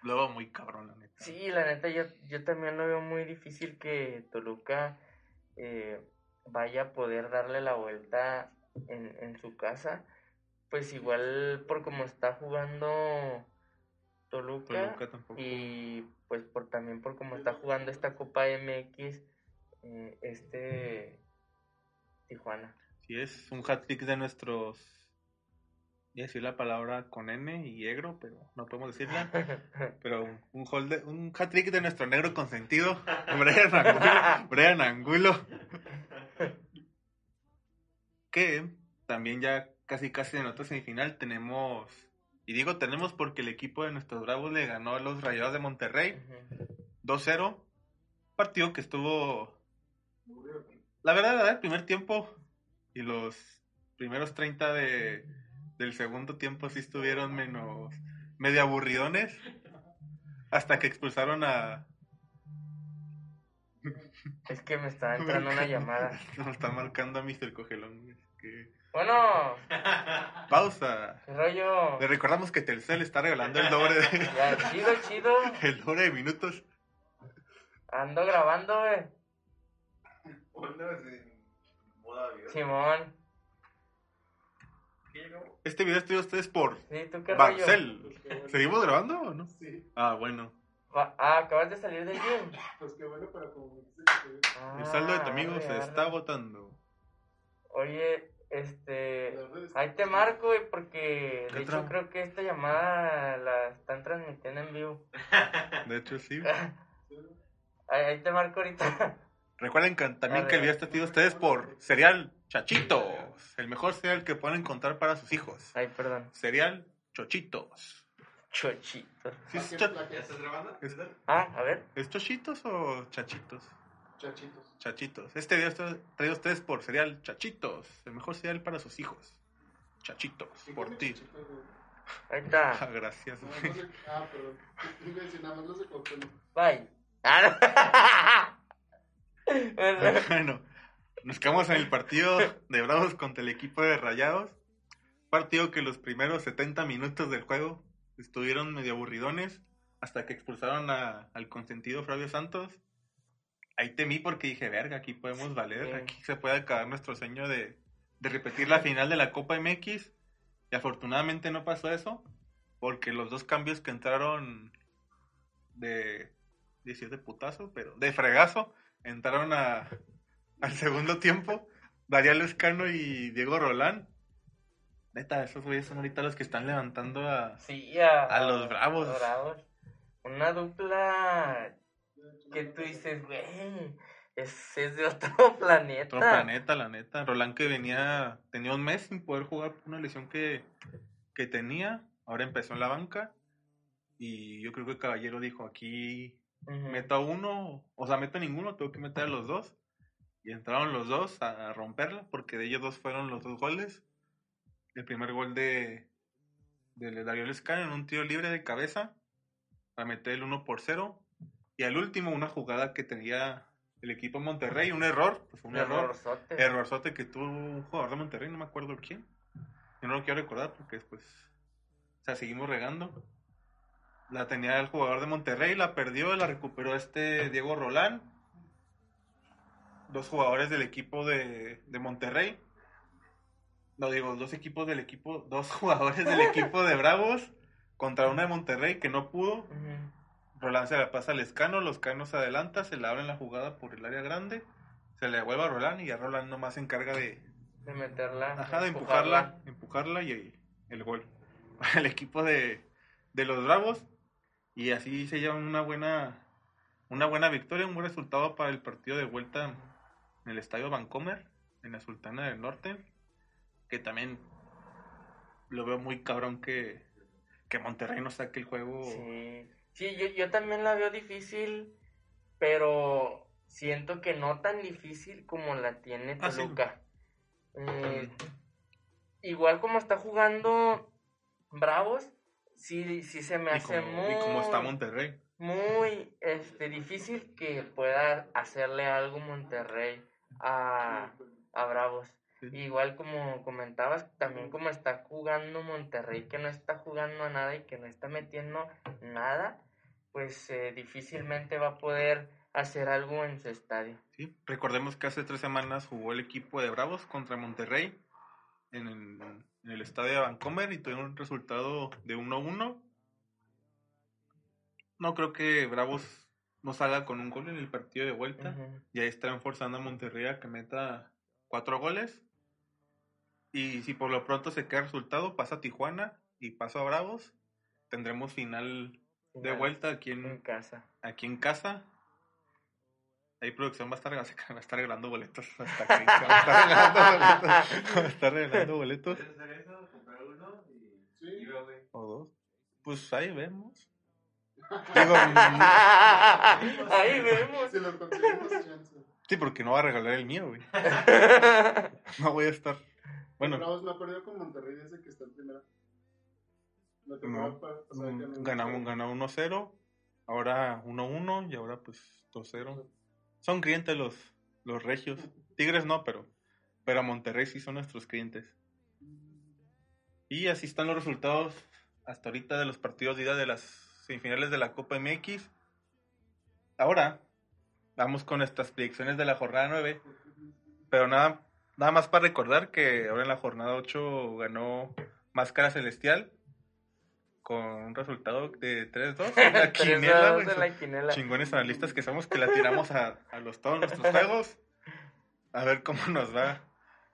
Luego muy cabrón, la neta. Sí, la neta, yo, yo también lo veo muy difícil que Toluca eh, vaya a poder darle la vuelta en, en su casa. Pues igual por como está jugando Toluca, Toluca tampoco. y pues por también por como está jugando esta Copa MX, eh, este Tijuana. Sí, es un hat-trick de nuestros. Voy a decir la palabra con N y egro, pero no podemos decirla. [laughs] Pero un, de- un hat-trick de nuestro negro consentido, [laughs] Brian Angulo. Brian Angulo. [laughs] Que también ya casi casi en otra semifinal tenemos. Y digo tenemos porque el equipo de nuestros bravos le ganó a los Rayados de Monterrey Ujú. 2-0. Partido que estuvo. La verdad, la verdad, el primer tiempo y los primeros 30 de, del segundo tiempo sí estuvieron menos. medio aburridones. Hasta que expulsaron a. Es que me está entrando [laughs] una llamada. Nos está marcando a Mr. Cogelón. es que- Bueno, [laughs] Pausa. qué rollo. Le recordamos que Telcel está regalando el doble de, [laughs] Ya, chido, chido. [laughs] el doble de minutos. Ando grabando, güey. Simón. Este video estuvo ustedes por Sí, ¿tú qué rollo? Barcel. ¿Seguimos grabando o no? Sí, Ah, bueno. Va- Ah, acabas de salir del gym. pues qué bueno, pero como se- El saldo de tu Ah, amigo se está agotando. Oye, este. Ahí te marco, güey, porque ¿Qué de hecho creo que esta llamada la están transmitiendo en vivo. [laughs] De hecho, sí. Ahí, ahí te marco ahorita. Recuerden que también que el video está sido ustedes por Cereal Chachitos. El mejor cereal que pueden encontrar para sus hijos. Ay, perdón. Cereal Chochitos. Chochitos. ¿Sí es, Plaque- cho- plaque- ¿Ya estás grabando? es- Ah, a ver. ¿es chochitos o chachitos? Chachitos. Chachitos. Este video está traído a ustedes por cereal Chachitos. El mejor cereal para sus hijos. Chachitos. ¿Qué Por ti. Ahí [laughs] Ah, está. gracias. No, sé- Ah, perdón. Iba a decir, nada más no se confunde. Bye. Ah, no. [laughs] [laughs] Bueno, nos quedamos en el partido de Bravos contra el equipo de Rayados. Partido que los primeros 70 minutos del juego estuvieron medio aburridones hasta que expulsaron a- al consentido Flavio Santos. Ahí temí porque dije, verga, aquí podemos valer, Sí. aquí se puede acabar nuestro sueño de, de repetir la final de la Copa MX. Y afortunadamente no pasó eso, porque los dos cambios que entraron de, decir de putazo, pero de fregazo, entraron a, al segundo tiempo, Darío Lescano y Diego Rolán. Neta, esos güeyes son ahorita los que están levantando a... Sí, a, A los Bravos. los Bravos. Una dupla que tú dices, güey, es, es de otro [laughs] planeta. Otro planeta, la neta. Rolán que venía, tenía un mes sin poder jugar por una lesión que, que tenía. Ahora empezó en la banca. Y yo creo que Caballero dijo, aquí Ujú. meto a uno, o sea, meto a ninguno, tengo que meter a los dos. Y entraron los dos a, a romperla, porque de ellos dos fueron los dos goles. El primer gol de, de Darío Lescano en un tiro libre de cabeza, para meter el 1 por 0. Y al último, una jugada que tenía el equipo Monterrey, un error, pues un error. Errorzote. Errorzote que tuvo un jugador de Monterrey, no me acuerdo quién. Yo no lo quiero recordar porque después, o sea, seguimos regando. La tenía el jugador de Monterrey, la perdió, la recuperó este Diego Rolán. Dos jugadores del equipo de, de Monterrey. No digo, dos equipos del equipo, dos [laughs] jugadores del equipo de Bravos contra una de Monterrey que no pudo. Rolán se la pasa al Escano, los Canos se adelanta, se le abren la jugada por el área grande, se le devuelve a Rolán y ya Rolán nomás se encarga de, De meterla. ajá, de empujarla, empujarla y el gol [laughs] para el equipo de, de los Bravos y así se lleva una buena una buena victoria, un buen resultado para el partido de vuelta en el Estadio Vancomer, en la Sultana del Norte, que también lo veo muy cabrón que, que Monterrey no saque el juego. Sí, sí yo, yo también la veo difícil, pero siento que no tan difícil como la tiene Ah, sí. Toluca. Eh, igual como está jugando Bravos, sí, sí se me y, hace como, muy, y como está Monterrey. muy este, difícil que pueda hacerle algo Monterrey a, a Bravos. Igual como comentabas, también como está jugando Monterrey, que no está jugando a nada y que no está metiendo nada, pues eh, difícilmente va a poder hacer algo en su estadio. Sí, recordemos que hace tres semanas jugó el equipo de Bravos contra Monterrey en el, en el estadio de Vancomer y tuvieron un resultado de 1-1. No creo que Bravos no salga con un gol en el partido de vuelta. Y ahí estarán forzando a Monterrey a que meta cuatro goles. Y si por lo pronto se queda el resultado, pasa a Tijuana y pasa a Bravos. Tendremos final de vuelta aquí en en, casa. aquí en casa. Ahí producción va a estar, [laughs] va a estar regalando boletos hasta que [laughs] va a estar regalando boletos. Va a estar regalando boletos. ¿Puedes hacer eso? Comprar uno y... Sí. y luego, güey. O dos. Pues ahí vemos. [laughs] Digo, Ahí vemos. Si lo conseguimos, chance. sí, porque no va a regalar el mío, güey. No voy a estar. Bueno, Bravos no ha perdido con Monterrey desde que está en primera. La no. Ganamos, ganó 1-0. Ahora 1-1 y ahora pues 2-0. Son clientes los, los regios. Tigres no, pero, pero a Monterrey sí son nuestros clientes. Y así están los resultados hasta ahorita de los partidos de ida de las semifinales de la Copa MX. Ahora vamos con nuestras predicciones de la jornada 9. Pero nada, nada más para recordar que ahora en la jornada 8 ganó Máscara Celestial con un resultado de 3-2. [laughs] Una Tres quiniela, dados güey. en la quinela. Chingones analistas que somos que la tiramos a, a los todos nuestros juegos. A ver cómo nos va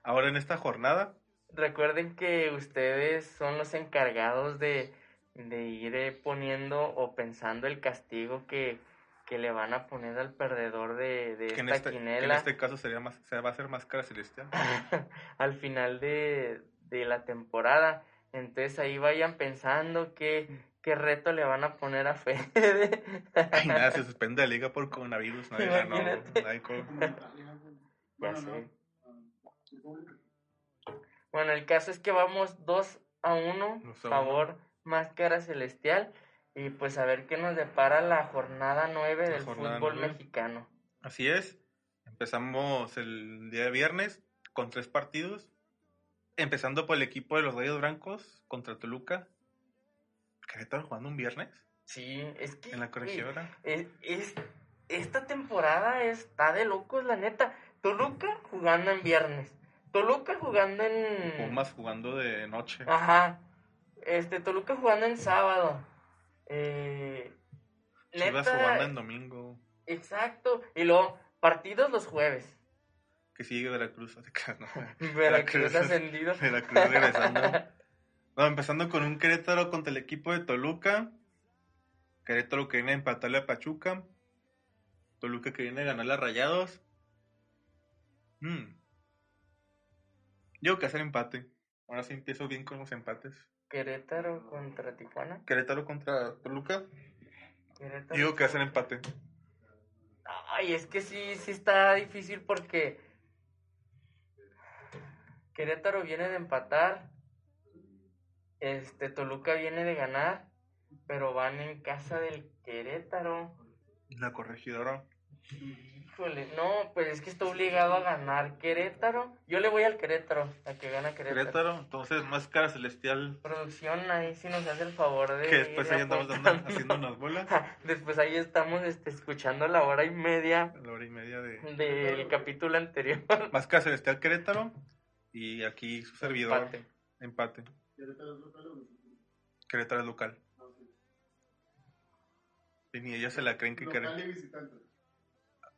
ahora en esta jornada. Recuerden que ustedes son los encargados de, de ir eh, poniendo o pensando el castigo que, que le van a poner al perdedor de, de Que en, esta este, que en quinela este caso sería más, se va a hacer máscara celestial. [laughs] al final de, de la temporada. Entonces ahí vayan pensando qué, qué reto le van a poner a Fede. [laughs] Ay, nada, se [laughs] suspende la liga por coronavirus. Nadie ganó. Nadie. Bueno, no. Bueno, el caso es que vamos 2 a 1, Dos a favor Máscara Celestial. Y pues a ver qué nos depara la jornada 9 La del jornada fútbol mexicano. Así es. Empezamos el día de viernes con tres partidos. Empezando por el equipo de los Rayos Blancos contra Toluca. Querétaro jugando un viernes Sí, es que en la corregidora. es, es- esta temporada está de locos, la neta. Toluca jugando en viernes. Toluca jugando en... Pumas jugando de noche. Ajá. Este, Toluca jugando en sábado. Eh, Chivas neta, jugando en domingo. Exacto. Y luego, partidos los jueves. Que sigue Veracruz. que no. [laughs] Veracruz ascendido. Veracruz regresando. [laughs] No, empezando con un Querétaro contra el equipo de Toluca. Querétaro que viene a empatarle a Pachuca. Toluca que viene a ganarle a Rayados. Mm. Yo que hacer empate. Ahora sí empiezo bien con los empates. Querétaro contra Tijuana. Querétaro contra Toluca. Querétaro Digo que hacen empate. Ay, es que sí, sí está difícil porque Querétaro viene de empatar, este Toluca viene de ganar, pero van en casa del Querétaro. La corregidora. Híjole, no, pues es que está obligado a ganar Querétaro. Yo le voy al Querétaro, a que gana Querétaro. Querétaro, entonces máscara celestial. Producción ahí sí nos hace el favor de Que después ir ahí andamos dando, haciendo unas bolas. [laughs] Después ahí estamos este, escuchando la hora y media la hora y media de. del capítulo anterior. [laughs] Máscara celestial Querétaro. Y aquí su servidor. Empate. Empate. Querétaro es local o no? Querétaro es local. Ah. Y ni ellos se la creen que Local Querétaro.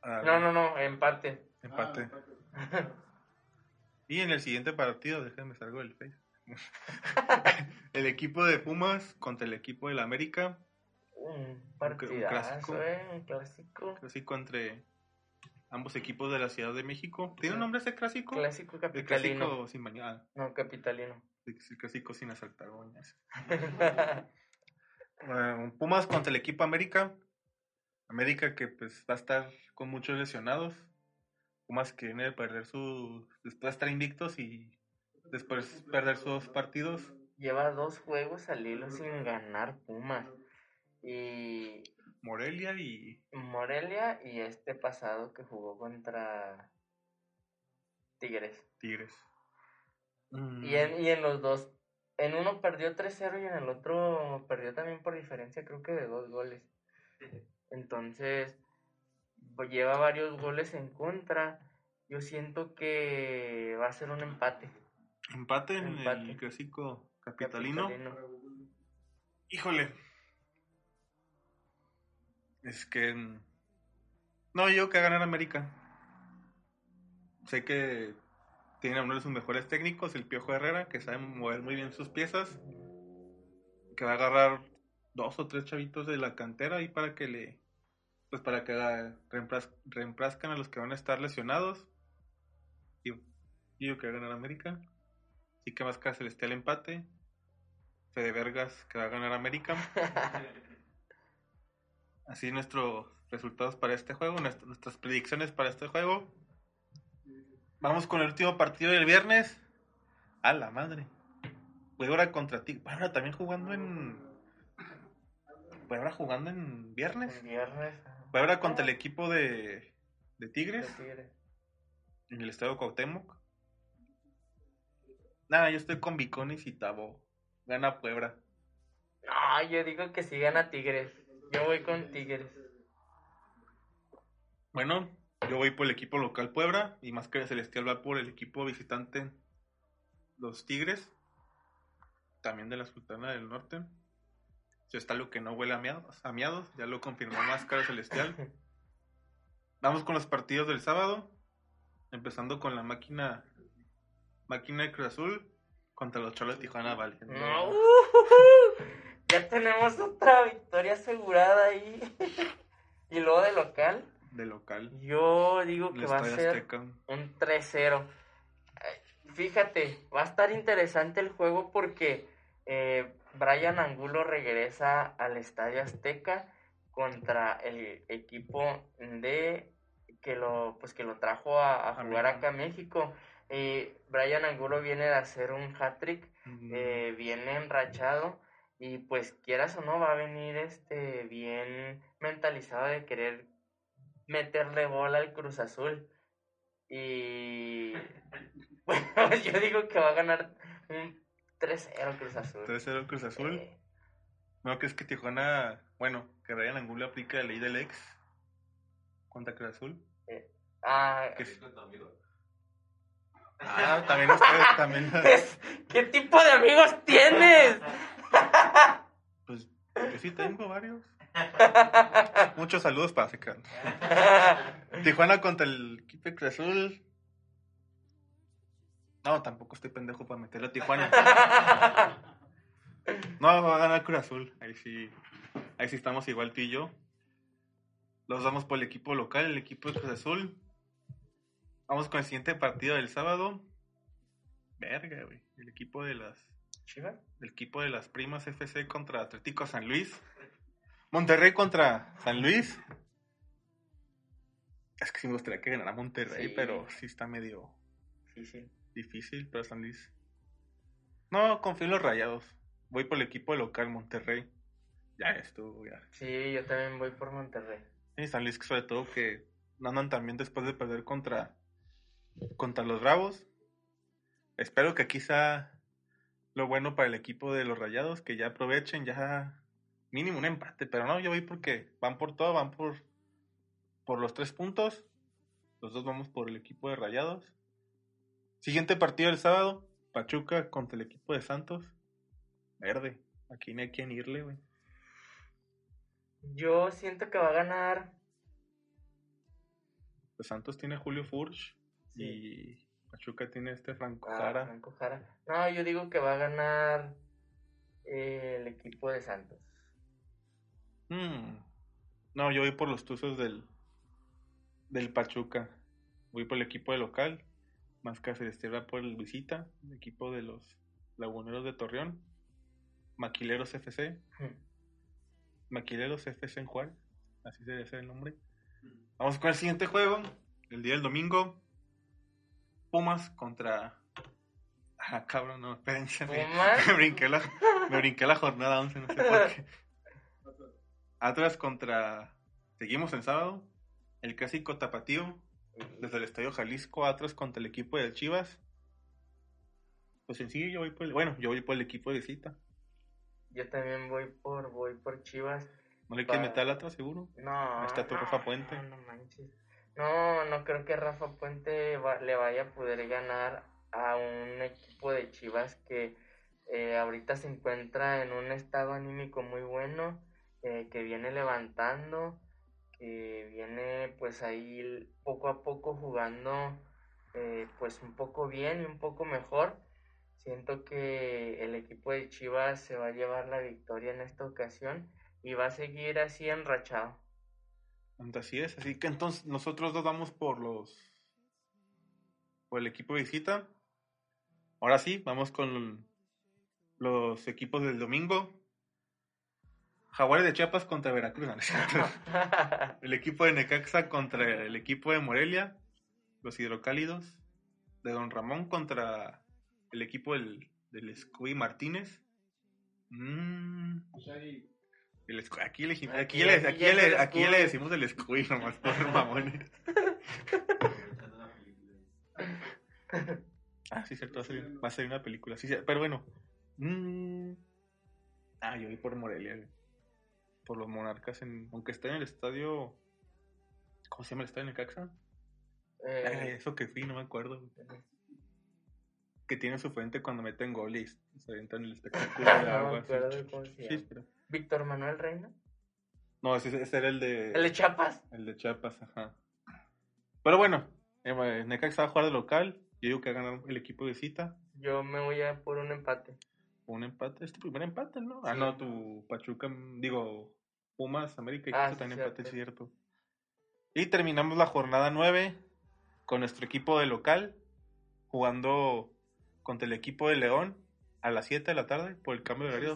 Ah, No, no, no, empate. Empate. Ah. [laughs] Y en el siguiente partido, déjenme salgo del Face. [laughs] el equipo de Pumas contra el equipo del América. Un clásico. partidazo, eh, un clásico. Clásico entre ambos equipos de la Ciudad de México. ¿Tiene un nombre ese clásico? Clásico El capitalino. clásico sin mañana. No, capitalino. El clásico sin asaltar. [laughs] Bueno, Pumas contra el equipo América. América que pues va a estar con muchos lesionados. Pumas que viene de perder su... Después de estar invictos y después perder sus dos partidos. Lleva dos juegos al hilo sin ganar Pumas. Y Morelia y Morelia y este pasado que jugó contra Tigres. Tigres. Mm, Y en, y en los dos, en uno perdió 3-0 y en el otro perdió también por diferencia, creo que de dos goles. Entonces, pues lleva varios goles en contra. Yo siento que va a ser un empate. Empate en Empate. el clásico capitalino. capitalino. Híjole. Es que... No, yo que a ganar América. Sé que tiene uno de sus mejores técnicos, el Piojo Herrera, que sabe mover muy bien sus piezas. Que va a agarrar dos o tres chavitos de la cantera ahí para que le... Pues para que reemplazcan a los que van a estar lesionados. Y digo que va a ganar América. Así que Máscara Celestial empate. Fede Vergas que va a ganar América. [laughs] Así nuestros resultados para este juego, nuest- nuestras predicciones para este juego. Vamos con el último partido del viernes. A la madre. Puebla contra ti. Puebla también jugando en. Puebla jugando en viernes. El viernes. Puebla contra el equipo de, de de Tigres en el estadio Cuauhtémoc. Nada, yo estoy con Viconis y Tabo. Gana Puebla. No, yo digo que sí gana Tigres. Yo voy con Tigres. Bueno, yo voy por el equipo local Puebla y Máscara Celestial va por el equipo visitante Los Tigres, también de la Sultana del Norte. Ya está lo que no huele a miados, a miados, ya lo confirmó Máscara Celestial. Vamos con los partidos del sábado, empezando con la máquina máquina de Cruz Azul contra los Cholos de Tijuana, vale. No, ujujú. ya tenemos otra victoria asegurada ahí. [laughs] y luego de local, de local. yo digo que va a ser Azteca. un 3-0. Ay, Fíjate, va a estar interesante el juego porque Eh, Brian Angulo regresa al Estadio Azteca contra el equipo de que lo pues que lo trajo a, jugar acá a México. Eh, Brian Angulo viene de hacer un hat-trick, Mm, eh, viene enrachado y pues quieras o no va a venir este bien mentalizado de querer meterle bola al Cruz Azul. Y [laughs] bueno, yo digo que va a ganar un 3-0 Cruz Azul. 3-0 Cruz Azul. Eh, ¿No crees que Tijuana, bueno, que Ryan Angulo aplica la ley del ex contra Cruz Azul? ah, Que ¿Qué amigo? Ah, también ustedes, también. [laughs] es- ¿Qué tipo de amigos tienes? [laughs] Pues yo sí tengo varios. [laughs] Muchos saludos para secar. Tijuana contra el equipo Cruz Azul. No, tampoco estoy pendejo para meterle a [laughs] Tijuana. No, va a ganar Cruz Azul. Ahí sí, ahí sí estamos igual tú y yo. Los damos por el equipo local, el equipo de Cruz Azul. Vamos con el siguiente partido del sábado. Verga, güey. El equipo de las ¿Chivas? el equipo de las primas FC contra Atlético San Luis. Monterrey contra San Luis. Es que sí me gustaría que ganara Monterrey, Sí. pero sí está medio Sí, sí. Difícil para San Luis. No, confío en los rayados. Voy por el equipo local, Monterrey. Ya estuvo, ya. Sí, yo también voy por Monterrey. Y San Luis, sobre todo, que andan también después de perder contra, contra los Bravos. Espero que aquí sea lo bueno para el equipo de los Rayados, que ya aprovechen, ya mínimo un empate. Pero no, yo voy porque van por todo, van por, por los tres puntos. Los dos vamos por el equipo de Rayados. Siguiente partido del sábado, Pachuca contra el equipo de Santos. Verde, aquí no hay quien irle, güey. Yo siento que va a ganar. Pues Santos tiene Julio Furch Sí. y Pachuca tiene este Franco Ah, Jara. Franco Jara. No, yo digo que va a ganar eh, el equipo de Santos. Mm. No, yo voy por los tuzos del, del Pachuca. Voy por el equipo de local. Más Celeste va por el visita. El equipo de los Laguneros de Torreón. Maquileros FC. Maquileros FC en Juárez. Así debe ser el nombre. Vamos con el siguiente juego. El día del domingo. Pumas contra. Ah, cabrón, no, espérense. Me, me [laughs] brinqué la, me brinqué la jornada 11, no sé por qué. [laughs] Atlas contra. Seguimos en sábado. El clásico tapatío. Desde el Estadio Jalisco. Atlas contra el equipo de Chivas. Pues sencillo, yo voy por el. Bueno, yo voy por el equipo de visita. Yo también voy por voy por Chivas. ¿No le quieres Va. meter al Atlas, seguro? No. Está tu no, Rafa Puente. No, no manches. No, no creo que Rafa Puente va- le vaya a poder ganar a un equipo de Chivas que eh, ahorita se encuentra en un estado anímico muy bueno, eh, que viene levantando, que viene pues ahí poco a poco jugando eh, pues un poco bien y un poco mejor. Siento que el equipo de Chivas se va a llevar la victoria en esta ocasión y va a seguir así enrachado. Así es, así que entonces nosotros dos vamos por los por el equipo de visita. Ahora sí, vamos con los equipos del domingo. Jaguares de Chiapas contra Veracruz. ¿no es cierto? [laughs] el equipo de Necaxa contra el equipo de Morelia. Los hidrocálidos. De Don Ramón contra el equipo del, del Scooby Martínez. Mm, el Scu- aquí, le, aquí, Aquí- le, aquí aquí ya es le- el aquí le Scooby. decimos el Scooby nomás por [laughs] mamones. [laughs] Ah, sí, cierto, va a salir, va a salir una película. Sí, sí, pero bueno. Mm, ah, yo voy por Morelia, güey. Por los monarcas, en, aunque esté en el estadio. ¿Cómo se llama el estadio en Necaxa? Eh, Ay, eso que fui, no me acuerdo. Que tiene su fuente cuando meten gol y se avienta en el espectáculo [laughs] de agua. Sí, pero- Víctor Manuel Reina. No, ese, ese era el de. El de Chiapas. El de Chiapas, ajá. Pero bueno, eh, Necaxa va a jugar de local. Yo digo que va a ganar el equipo de cita. Yo me voy a por un empate. Un empate, es tu primer empate, ¿no? Ah, Sí. no, tu Pachuca, mm, digo, Pumas, América y Ah, sí, también empate, es cierto. Y terminamos la jornada 9 con nuestro equipo de local, jugando contra el equipo de León. a las 7 de la tarde por el cambio de horario.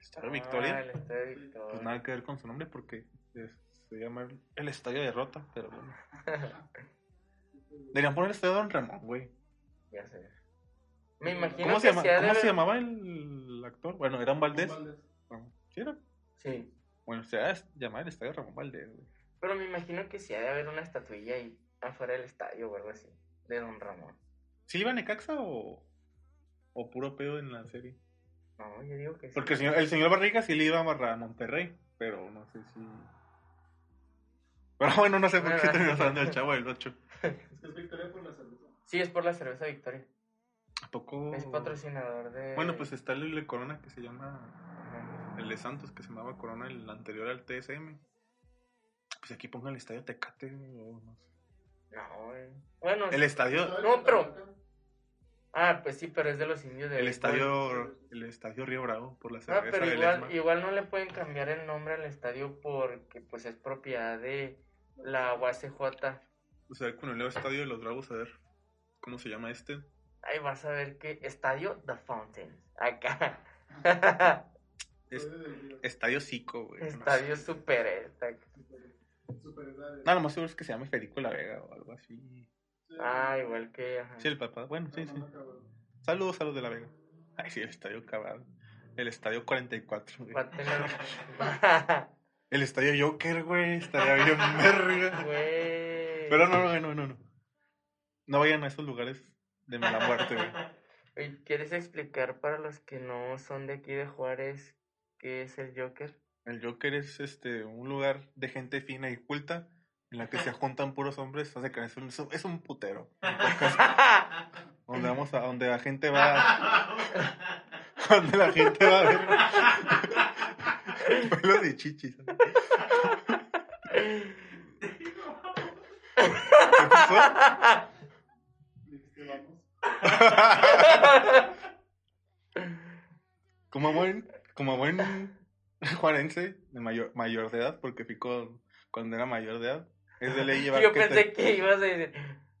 Estadio Victoria. Ah, el Estadio Victoria. Pues nada que ver con su nombre porque es- se llama el, el Estadio de Rota, pero bueno. [laughs] Deberían poner el Estadio Don Ramón, güey. Ya sé. Me imagino ¿Cómo, que se, llama, sí ha de ¿Cómo se haber- llamaba el actor? Bueno, era un Valdés. Valdés. ¿Sí era? Sí. Bueno, se va a llamar el Estadio Ramón Valdés, güey. Pero me imagino que sí ha de haber una estatuilla ahí afuera del estadio o algo así. De Don Ramón. ¿Sí iba Necaxa o, o puro pedo en la serie? No, yo digo que sí. Porque el señor, el señor Barriga sí le iba a amarrar a Monterrey, pero no sé si... Pero bueno, no sé por qué [laughs] terminamos hablando del Chavo del 8. [laughs] Es que es Victoria por la cerveza. Sí, es por la cerveza Victoria. ¿A poco...? Es patrocinador de... Bueno, pues está el de Corona que se llama... El de Santos que se llamaba Corona, el anterior al TSM. Pues aquí pongan el estadio Tecate, o no sé. No, güey. Bueno, El estadio... No, pero- ah, pues sí, pero es de los indios de El estadio, el estadio Río Bravo por la Ah, cerveza pero del igual, igual no le pueden cambiar el nombre al estadio porque pues es propiedad de la UACJ. O sea, con el nuevo estadio de los Bravos, a ver cómo se llama este. Ahí vas a ver que estadio The Fountain. Acá. Es- Estadio Zico, güey. no sé. estadio super esta. No, lo más seguro es que se llame Federico La Vega o algo así. Sí. Ah, igual que. ajá. Sí, el papá. Bueno, sí, sí. Saludos a los de La Vega. Ay, sí, el estadio Cabal. El estadio 44, güey. Va a tener. El estadio Joker, güey. Estaría bien [laughs] verga. Güey. Pero no, no, no, no, no. No vayan a esos lugares de mala muerte, güey. [laughs] ¿Quieres explicar para los que no son de aquí de Juárez qué es el Joker? El Joker es este un lugar de gente fina y culta en la que se juntan puros hombres. O sea, que es un, es un putero. [laughs] Donde vamos a, donde la gente va. [laughs] Donde la gente va a ver. Vuelos de chichis. ¿Qué pasó? [laughs] Como buen, como buen juarense de mayor, mayor de edad, porque fui con, cuando era mayor de edad, es de ley llevar Yo que pensé te- que ibas a decir.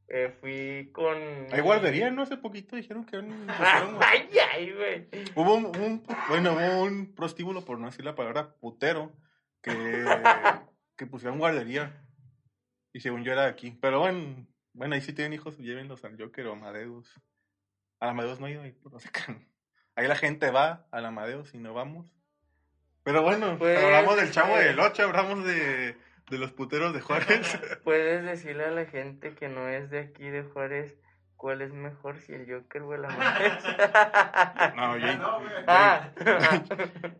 eh, fui con. Hay guardería, ¿no? Hace poquito dijeron que [laughs] Ay, ay, güey. hubo un, un- bueno, hubo un prostíbulo, por no decir la palabra putero, que, [laughs] que pusieron guardería. Y según yo era aquí. Pero bueno, bueno, ahí sí tienen hijos, llévenlos al Joker o a Amadeus. A Amadeus no he ido ahí, sé qué. Ahí la gente va al Amadeus y no vamos. Pero bueno, Pues, hablamos del chavo eh. del 8, hablamos de, de los puteros de Juárez. [laughs] Puedes decirle a la gente que no es de aquí de Juárez cuál es mejor, si el Joker o el Amadeus. [laughs] no, Ya yo, no, güey. ah, [laughs]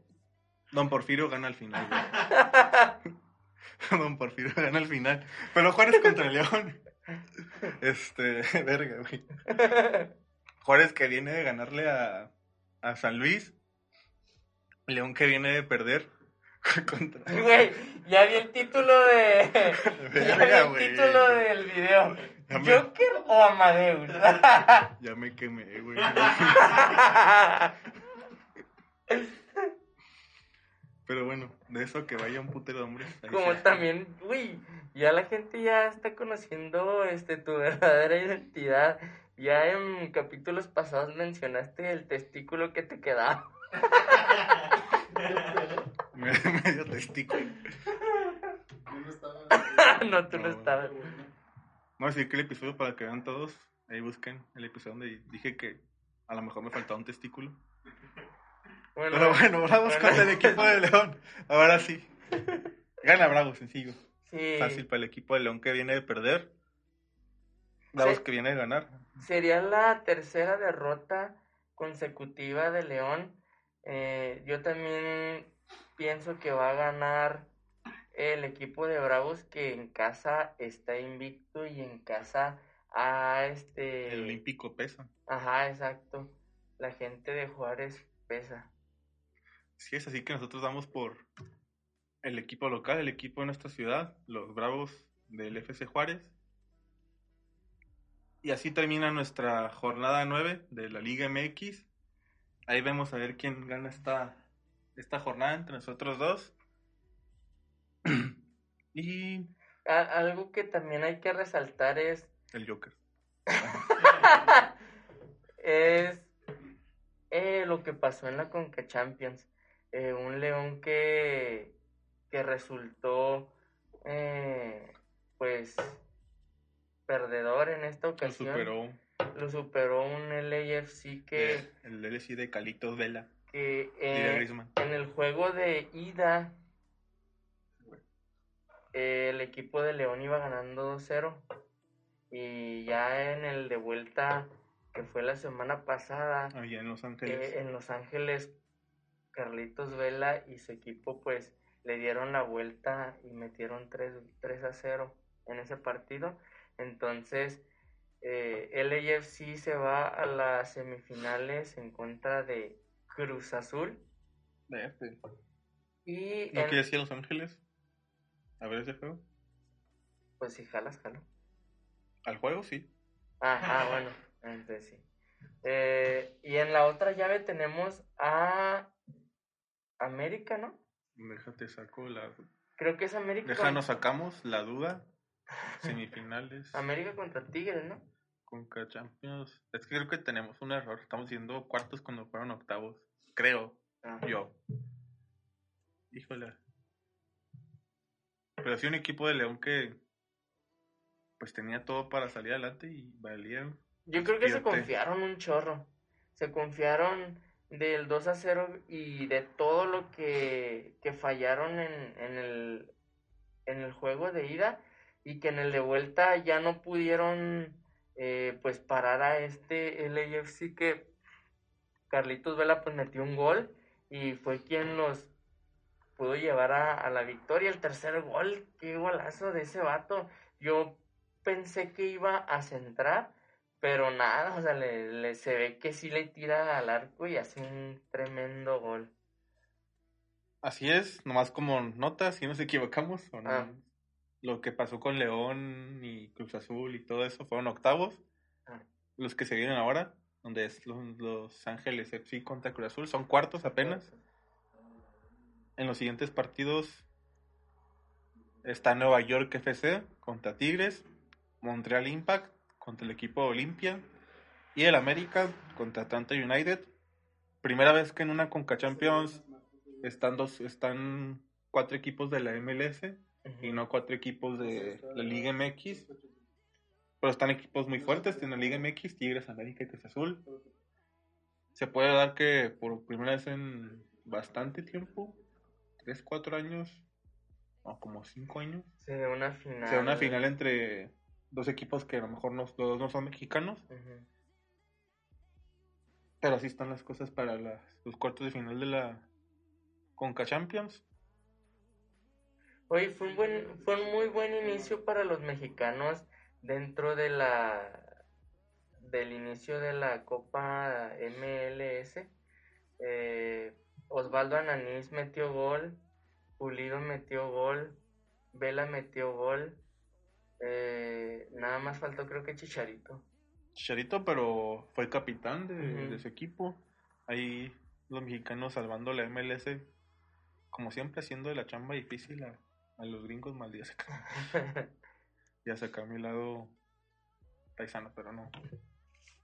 Don Porfirio gana al final, güey. Don Porfirio gana al final. Pero Juárez contra León. Este, verga, güey. Juárez que viene de ganarle a, a San Luis. León que viene de perder [laughs] contra. [laughs] Güey, ya vi el título de. [laughs] Ya vi el güey. título del video. Me- ¿Joker o Amadeus? Ya me quemé, güey. Pero bueno, de eso que vaya un putero de hombres. Como también, uy, ya la gente ya está conociendo este tu verdadera identidad. Ya en capítulos pasados mencionaste el testículo que te quedaba. [laughs] Medio testículo. [laughs] No tú no, No. estabas. Vamos a decir que el episodio para que vean todos, ahí busquen el episodio donde dije que a lo mejor me faltaba un testículo. Bueno, Pero bueno, Bravos bueno. contra el equipo de León. Ahora sí. Gana Bravos, sencillo. sí, Fácil para el equipo de León que viene de perder. Que viene de ganar. sería la tercera derrota consecutiva de León. Eh, yo también pienso que va a ganar el equipo de Bravos que en casa está invicto y en casa a este El Olímpico pesa. Ajá, exacto. La gente de Juárez pesa. Sí, es así que nosotros damos por el equipo local, el equipo de nuestra ciudad, los Bravos del FC Juárez. Y así termina nuestra jornada 9 de la Liga MX. Ahí vemos a ver quién gana esta, esta jornada entre nosotros dos. [clears throat] y A- algo que también hay que resaltar es el Joker. [laughs] es eh, lo que pasó en la Conca Champions. Eh, un León que, que resultó, eh, pues, perdedor en esta Lo ocasión. superó Lo superó un LAFC que, eh, el LSI de Calitos Vela que eh, en el juego de ida eh, el equipo de León iba ganando 2-0 y ya en el de vuelta que fue la semana pasada Allá en Los Ángeles. eh, en Los Ángeles Carlitos Vela y su equipo pues le dieron la vuelta y metieron 3, 3 a 0 en ese partido entonces eh, LAFC se va a las semifinales en contra de Cruz Azul y ¿No en- quieres ir a Los Ángeles? A ver ese juego. pues si jalas, jalo. Al juego, sí. Ah, [laughs] bueno, entonces sí. Eh, y en la otra llave tenemos a América, ¿no? Déjate saco la. Creo que es América. Déjanos sacamos la duda. Semifinales. América contra Tigres, ¿no? Con Champions. Es que creo que tenemos un error. Estamos diciendo cuartos cuando fueron octavos. Creo. Yo. Híjole. Pero sí un equipo de León que pues tenía todo para salir adelante y valían. Yo creo que se confiaron un chorro. Se confiaron del 2 a 0 y de todo lo que, que fallaron en, en, el, en el juego de ida y que en el de vuelta ya no pudieron eh, pues parar a este LAFC que Carlitos Vela pues metió un gol y fue quien los pudo llevar a, a la victoria. El tercer gol, qué golazo de ese vato. Yo pensé que iba a centrar, pero nada, o sea, le, le- se ve que sí le tira al arco y hace un tremendo gol. Así es, nomás como nota, si nos equivocamos o no. Ah. Lo que pasó con León y Cruz Azul y todo eso fueron octavos. Ah. Los que se vienen ahora, donde es los, los Ángeles FC contra Cruz Azul, son cuartos apenas. En los siguientes partidos está Nueva York FC contra Tigres, Montreal Impact contra el equipo Olimpia y el América contra Atlanta United. Primera vez que en una Conca Champions están dos, están cuatro equipos de la MLS Y no cuatro equipos de la Liga MX. Pero están equipos muy fuertes en la Liga MX, Tigres, América y Cruz Azul. Se puede dar que por primera vez en bastante tiempo, 3, 4 años, o como 5 años, Se ve una final. sea una final entre dos equipos que a lo mejor no, los dos no son mexicanos, pero así están las cosas para las, los cuartos de final de la Conca Champions. Oye, fue un buen, fue un muy buen inicio para los mexicanos dentro de la del inicio de la Copa MLS. Eh, Osvaldo Ananís metió gol, Pulido metió gol, Vela metió gol. eh, nada más faltó creo que Chicharito. Chicharito, pero fue capitán de, Ujú. de su equipo. Ahí los mexicanos salvando la MLS, como siempre, haciendo de la chamba difícil a, a los gringos malditos. Ya sacar [laughs] mi lado paisano, pero no.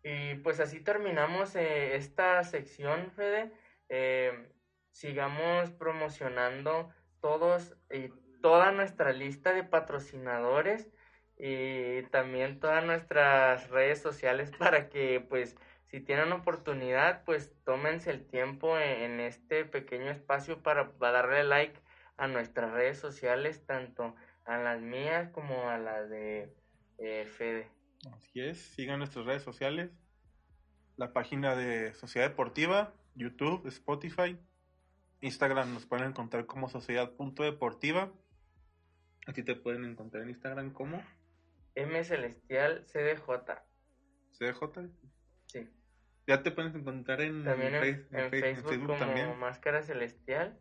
Y pues así terminamos eh, esta sección, Fede. Eh, sigamos promocionando todos y toda nuestra lista de patrocinadores y también todas nuestras redes sociales [laughs] para que pues si tienen oportunidad pues tómense el tiempo en, en este pequeño espacio para, para darle like a nuestras redes sociales, tanto a las mías como a las de eh, Fede. Así es, sigan nuestras redes sociales, la página de Sociedad Deportiva, YouTube, Spotify, Instagram nos pueden encontrar como sociedad.deportiva. Aquí te pueden encontrar en Instagram como M Celestial CDJ. CDJ. Sí. Ya te puedes encontrar en, También en, en Face- Facebook, como también. Máscara Celestial.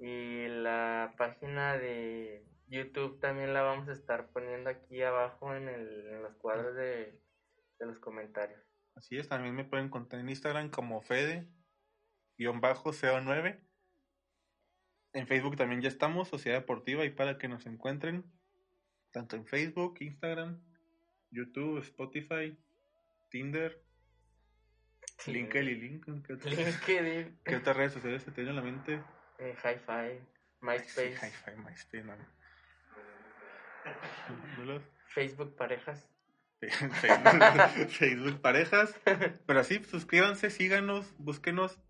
Y la página de YouTube también la vamos a estar poniendo aquí abajo en, el, en los cuadros de, de los comentarios. Así es, también me pueden encontrar en Instagram como Fede-CO9. En Facebook también ya estamos, Sociedad Deportiva, y para que nos encuentren, tanto en Facebook, Instagram, YouTube, Spotify, Tinder Sí, LinkedIn, LinkedIn. ¿Qué, otra- LinkedIn, qué otras redes sociales se tienen en la mente? Eh, Hi-Fi, Sí, MySpace, Hi-Fi, MySpace, no. No los- Facebook Parejas. [laughs] Facebook, parejas. Pero así, suscríbanse, síganos, búsquenos.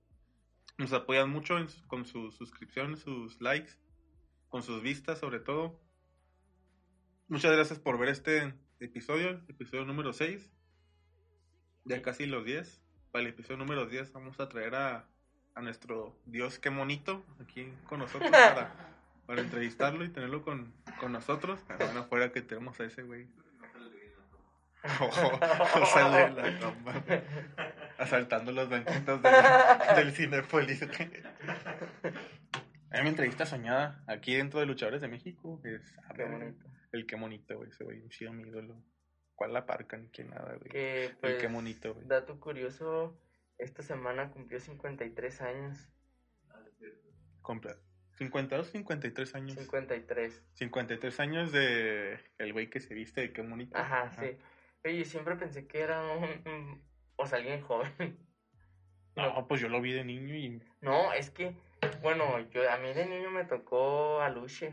Nos apoyan mucho en con sus suscripciones, sus likes, con sus vistas sobre todo. Muchas gracias por ver este episodio, episodio número 6. Ya casi los 10. Para el episodio número 10 vamos a traer a, a nuestro Dios, qué monito, aquí con nosotros [laughs] para, para entrevistarlo y tenerlo con, con nosotros. Bueno, afuera que tenemos a ese güey. Oh, sale [laughs] la [laughs] toma, güey. Asaltando los banquitos del, del Cinepolis. Hay una entrevista soñada aquí dentro de Luchadores de México. Es ah, Qué no, bonito. El qué bonito, güey. Ese güey, un chido mi ídolo. ¿Cuál la parca? Ni que nada, güey. Que, pues, qué bonito, güey. dato curioso, esta semana cumplió 53 años. Compra. 52, 53 años. 53. 53 años de el güey que se viste de qué bonito. Ajá, sí. Oye, siempre pensé que era un, o sea, alguien joven. No, pues yo lo vi de niño y No, es que, bueno, yo a mí de niño me tocó Aluche.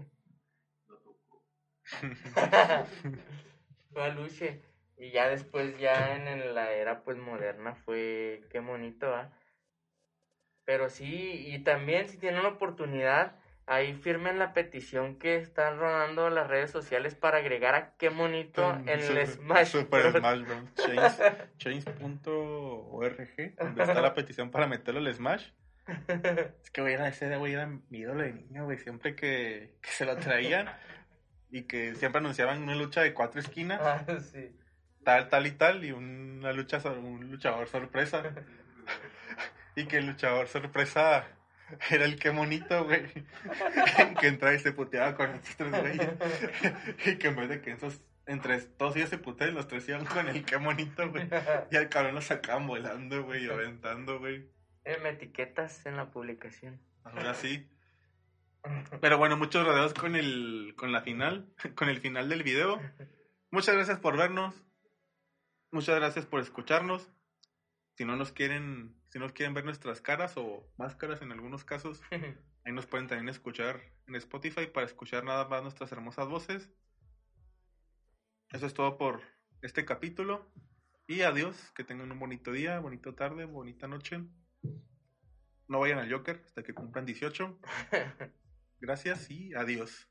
[laughs] fue Aluche. Y ya después, ya en, en la era pues moderna fue, qué bonito, ¿ah? Pero sí, y también si tienen la oportunidad, ahí firmen la petición que están rodando las redes sociales para agregar a qué bonito en el Super- Smash. Super Bros. [laughs] Smash Bros. Change.org, donde está la petición para meterlo al Smash. Es que, güey, era ese güey era mi ídolo de niño, güey. Siempre que, que se lo traían y que siempre anunciaban una lucha de cuatro esquinas, Ah, sí. Tal, tal y tal, y una lucha, un luchador sorpresa. Y que el luchador sorpresa era el que monito, güey. que entraba y se puteaba con estos tres güeyes. y que en vez de que esos, entre todos ellos se putean, los tres iban con el que monito, güey. Y al cabrón lo sacaban volando, güey, y aventando, güey. Me etiquetas en la publicación. Ahora sí. Pero bueno, muchos rodeos con el con la final, con el final del video. Muchas gracias por vernos. Muchas gracias por escucharnos. Si no nos quieren, si nos quieren ver nuestras caras o máscaras en algunos casos, [laughs] ahí nos pueden también escuchar en Spotify para escuchar nada más nuestras hermosas voces. Eso es todo por este capítulo. Y adiós, que tengan un bonito día, bonita tarde, bonita noche. No vayan al Joker hasta que cumplan 18. [laughs] Gracias y adiós.